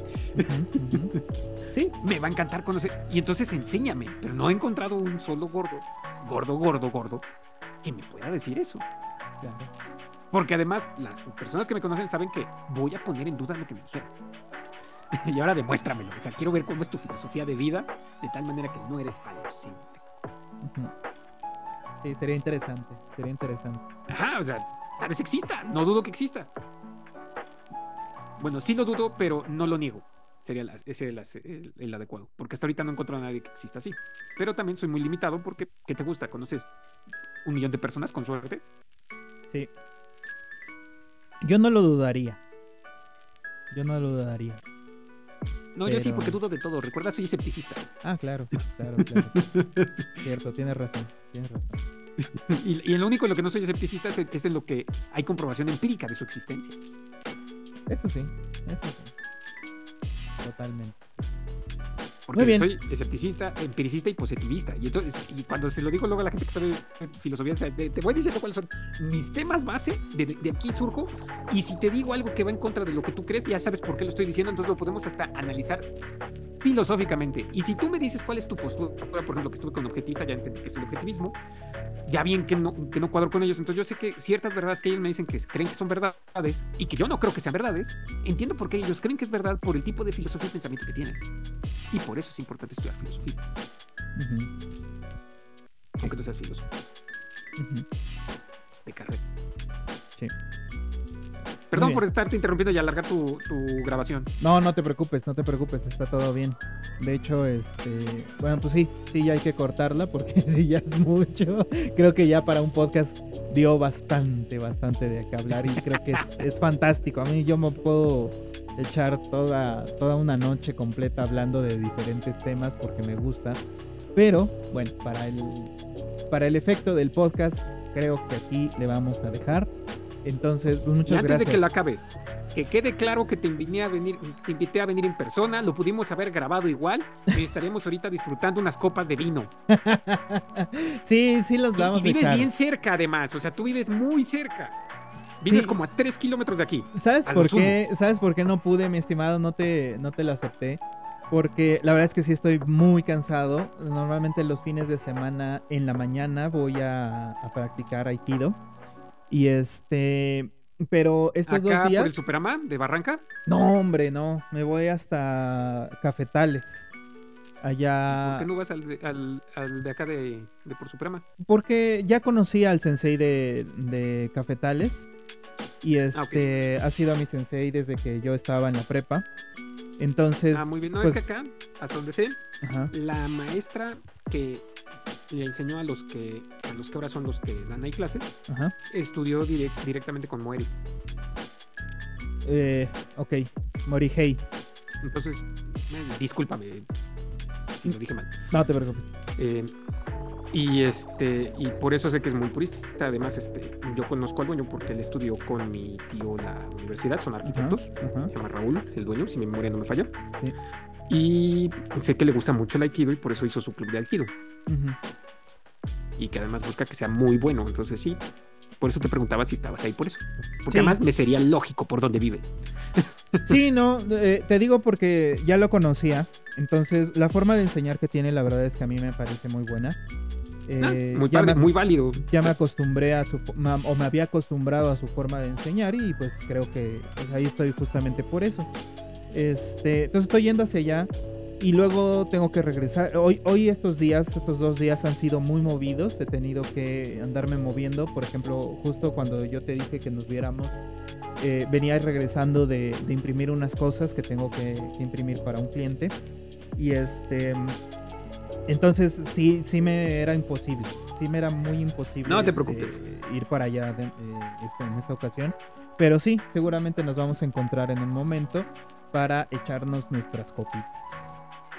sí, me va a encantar conocer. Y entonces enséñame, pero no he encontrado un solo gordo, gordo, gordo, gordo, que me pueda decir eso. Porque además, las personas que me conocen saben que voy a poner en duda lo que me dijeron. y ahora demuéstramelo. O sea, quiero ver cómo es tu filosofía de vida, de tal manera que no eres falocéntrico. Sí, sería interesante, sería interesante. Ajá, o sea, tal vez exista, no dudo que exista. Bueno, sí lo dudo, pero no lo niego. Sería ese el, el, adecuado. Porque hasta ahorita no encuentro a nadie que exista así. Pero también soy muy limitado porque, ¿qué te gusta? ¿Conoces un millón de personas con suerte? Sí. Yo no lo dudaría. Yo no lo dudaría. No, yo sí, porque dudo de todo. Recuerda, soy escepticista. Ah, claro, claro, claro. Cierto, tienes razón, tienes razón. Y, y, lo único en lo que no soy escepticista es, es en lo que hay comprobación empírica de su existencia. Eso sí, eso sí. Totalmente. Porque soy escepticista, empiricista y positivista. Y entonces, y cuando se lo digo luego a la gente que sabe filosofía, te, voy diciendo cuáles son mis temas base, de, de, aquí surjo, y si te digo algo que va en contra de lo que tú crees, ya sabes por qué lo estoy diciendo, entonces lo podemos hasta analizar filosóficamente. Y si tú me dices cuál es tu postura, por ejemplo, que estuve con objetista, ya entendí que es el objetivismo, ya bien que no, que no cuadro con ellos. Entonces yo sé que ciertas verdades que ellos me dicen que creen que son verdades y que yo no creo que sean verdades, entiendo por qué ellos creen que es verdad por el tipo de filosofía y pensamiento que tienen. Y por eso es importante estudiar filosofía. Aunque tú seas filósofo. De carrera. Sí. Perdón por estarte interrumpiendo y alargar tu, grabación. No, no te preocupes, no te preocupes, está todo bien. De hecho, este, bueno, pues sí, sí, ya hay que cortarla porque sí, ya es mucho. Creo que ya para un podcast dio bastante, bastante de qué hablar y creo que es, fantástico. A mí yo me puedo echar toda, toda una noche completa hablando de diferentes temas porque me gusta. Pero bueno, para el, para el efecto del podcast, creo que aquí le vamos a dejar. Entonces, pues, muchas y antes gracias. de que la acabes, que quede claro que te invité a venir, te invité a venir en persona, lo pudimos haber grabado igual y estaríamos ahorita disfrutando unas copas de vino. sí, sí los vamos y, y vives a echar. bien cerca además, o sea, tú vives muy cerca. Vives Sí. como a tres kilómetros de aquí. ¿Sabes por qué? ¿Sabes por qué no pude, mi estimado? No te, no te lo acepté. Porque la verdad es que sí estoy muy cansado. Normalmente los fines de semana en la mañana voy a, a practicar Aikido. Y este. Pero estos Acá dos por días. el Superama de Barranca. No, hombre, no. Me voy hasta Cafetales. Allá. ¿Por qué no vas al de, al- al de acá de, de por Suprema? Porque ya conocí al sensei de, de Cafetales. Y este ha sido mi sensei desde que yo estaba en la prepa. Entonces. Ah, muy bien. No, pues, es que acá, hasta donde sé, ajá. la maestra que le enseñó a los que a los que ahora son los que dan ahí clases, Ajá. estudió direct- directamente con Moeri. Eh, ok. Morihei. Entonces, eh, discúlpame si lo dije mal. No te preocupes. Eh, y este y por eso sé que es muy purista. Además, este, yo conozco al dueño porque él estudió con mi tío en la universidad, son arquitectos. Se llama Raúl, el dueño, si mi memoria no me falla. Sí. Y sé que le gusta mucho el Aikido y por eso hizo su club de Aikido. Y que además busca que sea muy bueno. Entonces sí, por eso te preguntaba si estabas ahí por eso. Porque Sí. además me sería lógico por dónde vives. Sí, no, eh, te digo porque ya lo conocía. Entonces, la forma de enseñar que tiene, la verdad es que a mí me parece muy buena. Ah, Eh, muy padre, me- muy válido. ya me acostumbré a su o me había acostumbrado a su forma de enseñar y pues creo que pues, ahí estoy justamente por eso. Este, entonces estoy yendo hacia allá y luego tengo que regresar. Hoy, hoy estos días, estos dos días han sido muy movidos. He tenido que andarme moviendo. Por ejemplo, justo cuando yo te dije que nos viéramos, eh, venía regresando de, de imprimir unas cosas que tengo que, que imprimir para un cliente. Y este, entonces sí, sí me era imposible. Sí me era muy imposible. No te este, preocupes. ir para allá de- eh, este, en esta ocasión. Pero sí, seguramente nos vamos a encontrar en un momento para echarnos nuestras copitas.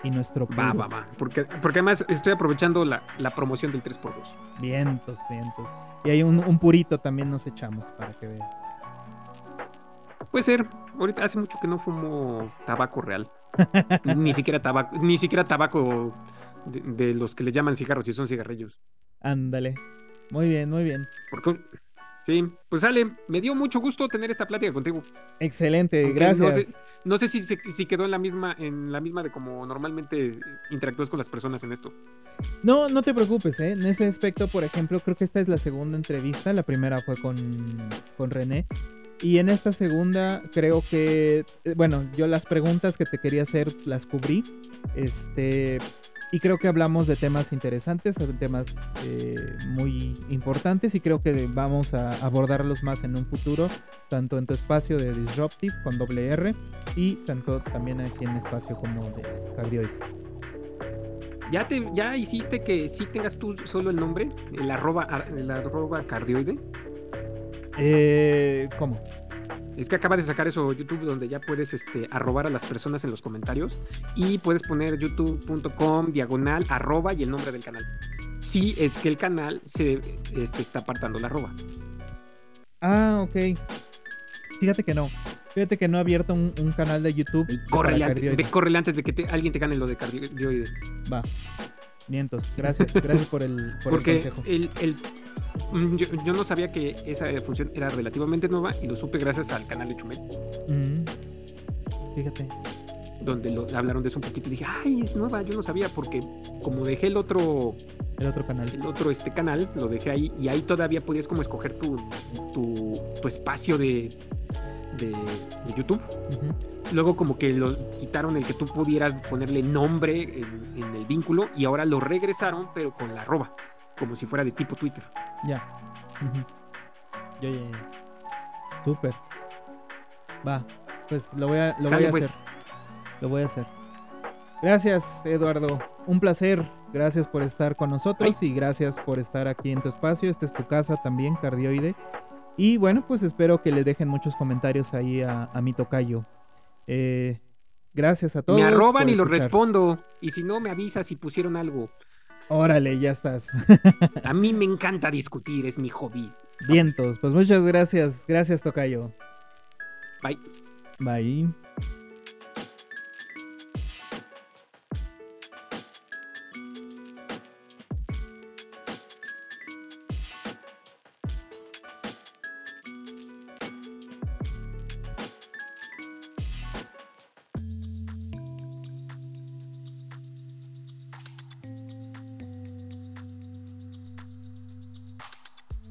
Y nuestro Va, va, va. Porque, porque además estoy aprovechando la, la promoción del 3x2. Vientos, vientos. Y hay un, un purito también nos echamos para que veas. Puede ser. Ahorita hace mucho que no fumo tabaco real. ni siquiera tabaco, ni siquiera tabaco de, de los que le llaman cigarros y son cigarrillos. Ándale. Muy bien, muy bien. Porque sí, pues sale, me dio mucho gusto tener esta plática contigo. Excelente, Aunque gracias. No sé, no sé si, si quedó en la misma, en la misma de como normalmente interactúas con las personas en esto. No, no te preocupes, ¿eh? En ese aspecto, por ejemplo, creo que esta es la segunda entrevista. La primera fue con, con René. Y en esta segunda creo que, eh, bueno, yo las preguntas que te quería hacer las cubrí. Este, y creo que hablamos de temas interesantes, de temas eh, muy importantes y creo que vamos a abordarlos más en un futuro, tanto en tu espacio de Disruptive con doble R y tanto también aquí en espacio como de Cardioid. ¿Ya, te, ¿Ya hiciste que sí tengas tú solo el nombre? El arroba, ar- el arroba cardioide. Eh, ¿Cómo? Es que acaba de sacar eso YouTube donde ya puedes este, arrobar a las personas en los comentarios y puedes poner youtube.com diagonal arroba y el nombre del canal. Sí, es que el canal se este, está apartando la arroba. Ah, ok. Fíjate que no. Fíjate que no he abierto un, un canal de YouTube. Córrele, antes- córrele de que te- alguien te gane lo de cardioide. Va. Gracias. Gracias por el, por el Porque consejo. el, el- mm, yo, yo no sabía que esa eh, función era relativamente nueva y lo supe gracias al canal de Chumel, Mm. Fíjate. donde lo, hablaron de eso un poquito y dije, ay, es nueva, yo no sabía porque como dejé el otro, El otro canal. el otro este canal, lo dejé ahí y ahí todavía podías como escoger tu, tu, tu espacio de, de, de YouTube. Luego como que lo quitaron el que tú pudieras ponerle nombre en, en el vínculo y ahora lo regresaron pero con la arroba, como si fuera de tipo Twitter. Ya. Ya, ya, ya. Súper. Va. Pues lo voy a, lo Dale, voy a pues. hacer. Lo voy a hacer. Gracias, Eduardo. Un placer. Gracias por estar con nosotros y gracias por estar aquí en tu espacio. Esta es tu casa también, Cardioide. Y bueno, pues espero que le dejen muchos comentarios ahí a, a mi tocayo. Eh, gracias a todos. Me arroban y lo respondo. Y si no, me avisas si pusieron algo. Órale, ya estás. A mí me encanta discutir, es mi hobby. Vientos. Pues muchas gracias. Gracias, Tocayo. Bye. Bye.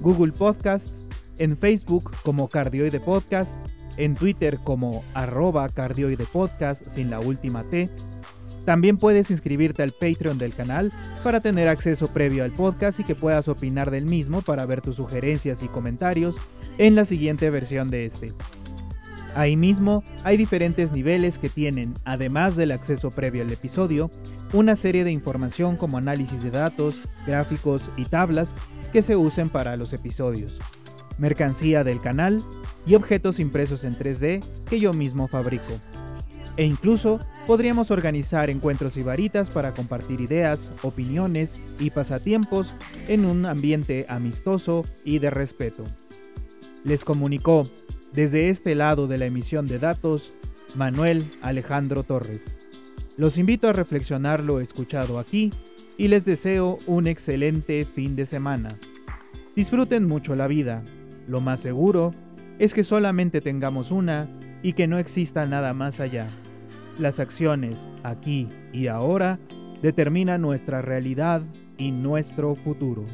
Google Podcasts, en Facebook como Cardioide Podcast, en Twitter como arroba Cardioide Podcast sin la última T. También puedes inscribirte al Patreon del canal para tener acceso previo al podcast y que puedas opinar del mismo para ver tus sugerencias y comentarios en la siguiente versión de este. Ahí mismo hay diferentes niveles que tienen, además del acceso previo al episodio, una serie de información como análisis de datos, gráficos y tablas que se usen para los episodios, mercancía del canal y objetos impresos en 3D que yo mismo fabrico. E incluso podríamos organizar encuentros y varitas para compartir ideas, opiniones y pasatiempos en un ambiente amistoso y de respeto. Les comunicó desde este lado de la emisión de datos Manuel Alejandro Torres. Los invito a reflexionar lo escuchado aquí y les deseo un excelente fin de semana. Disfruten mucho la vida. Lo más seguro es que solamente tengamos una y que no exista nada más allá. Las acciones aquí y ahora determinan nuestra realidad y nuestro futuro.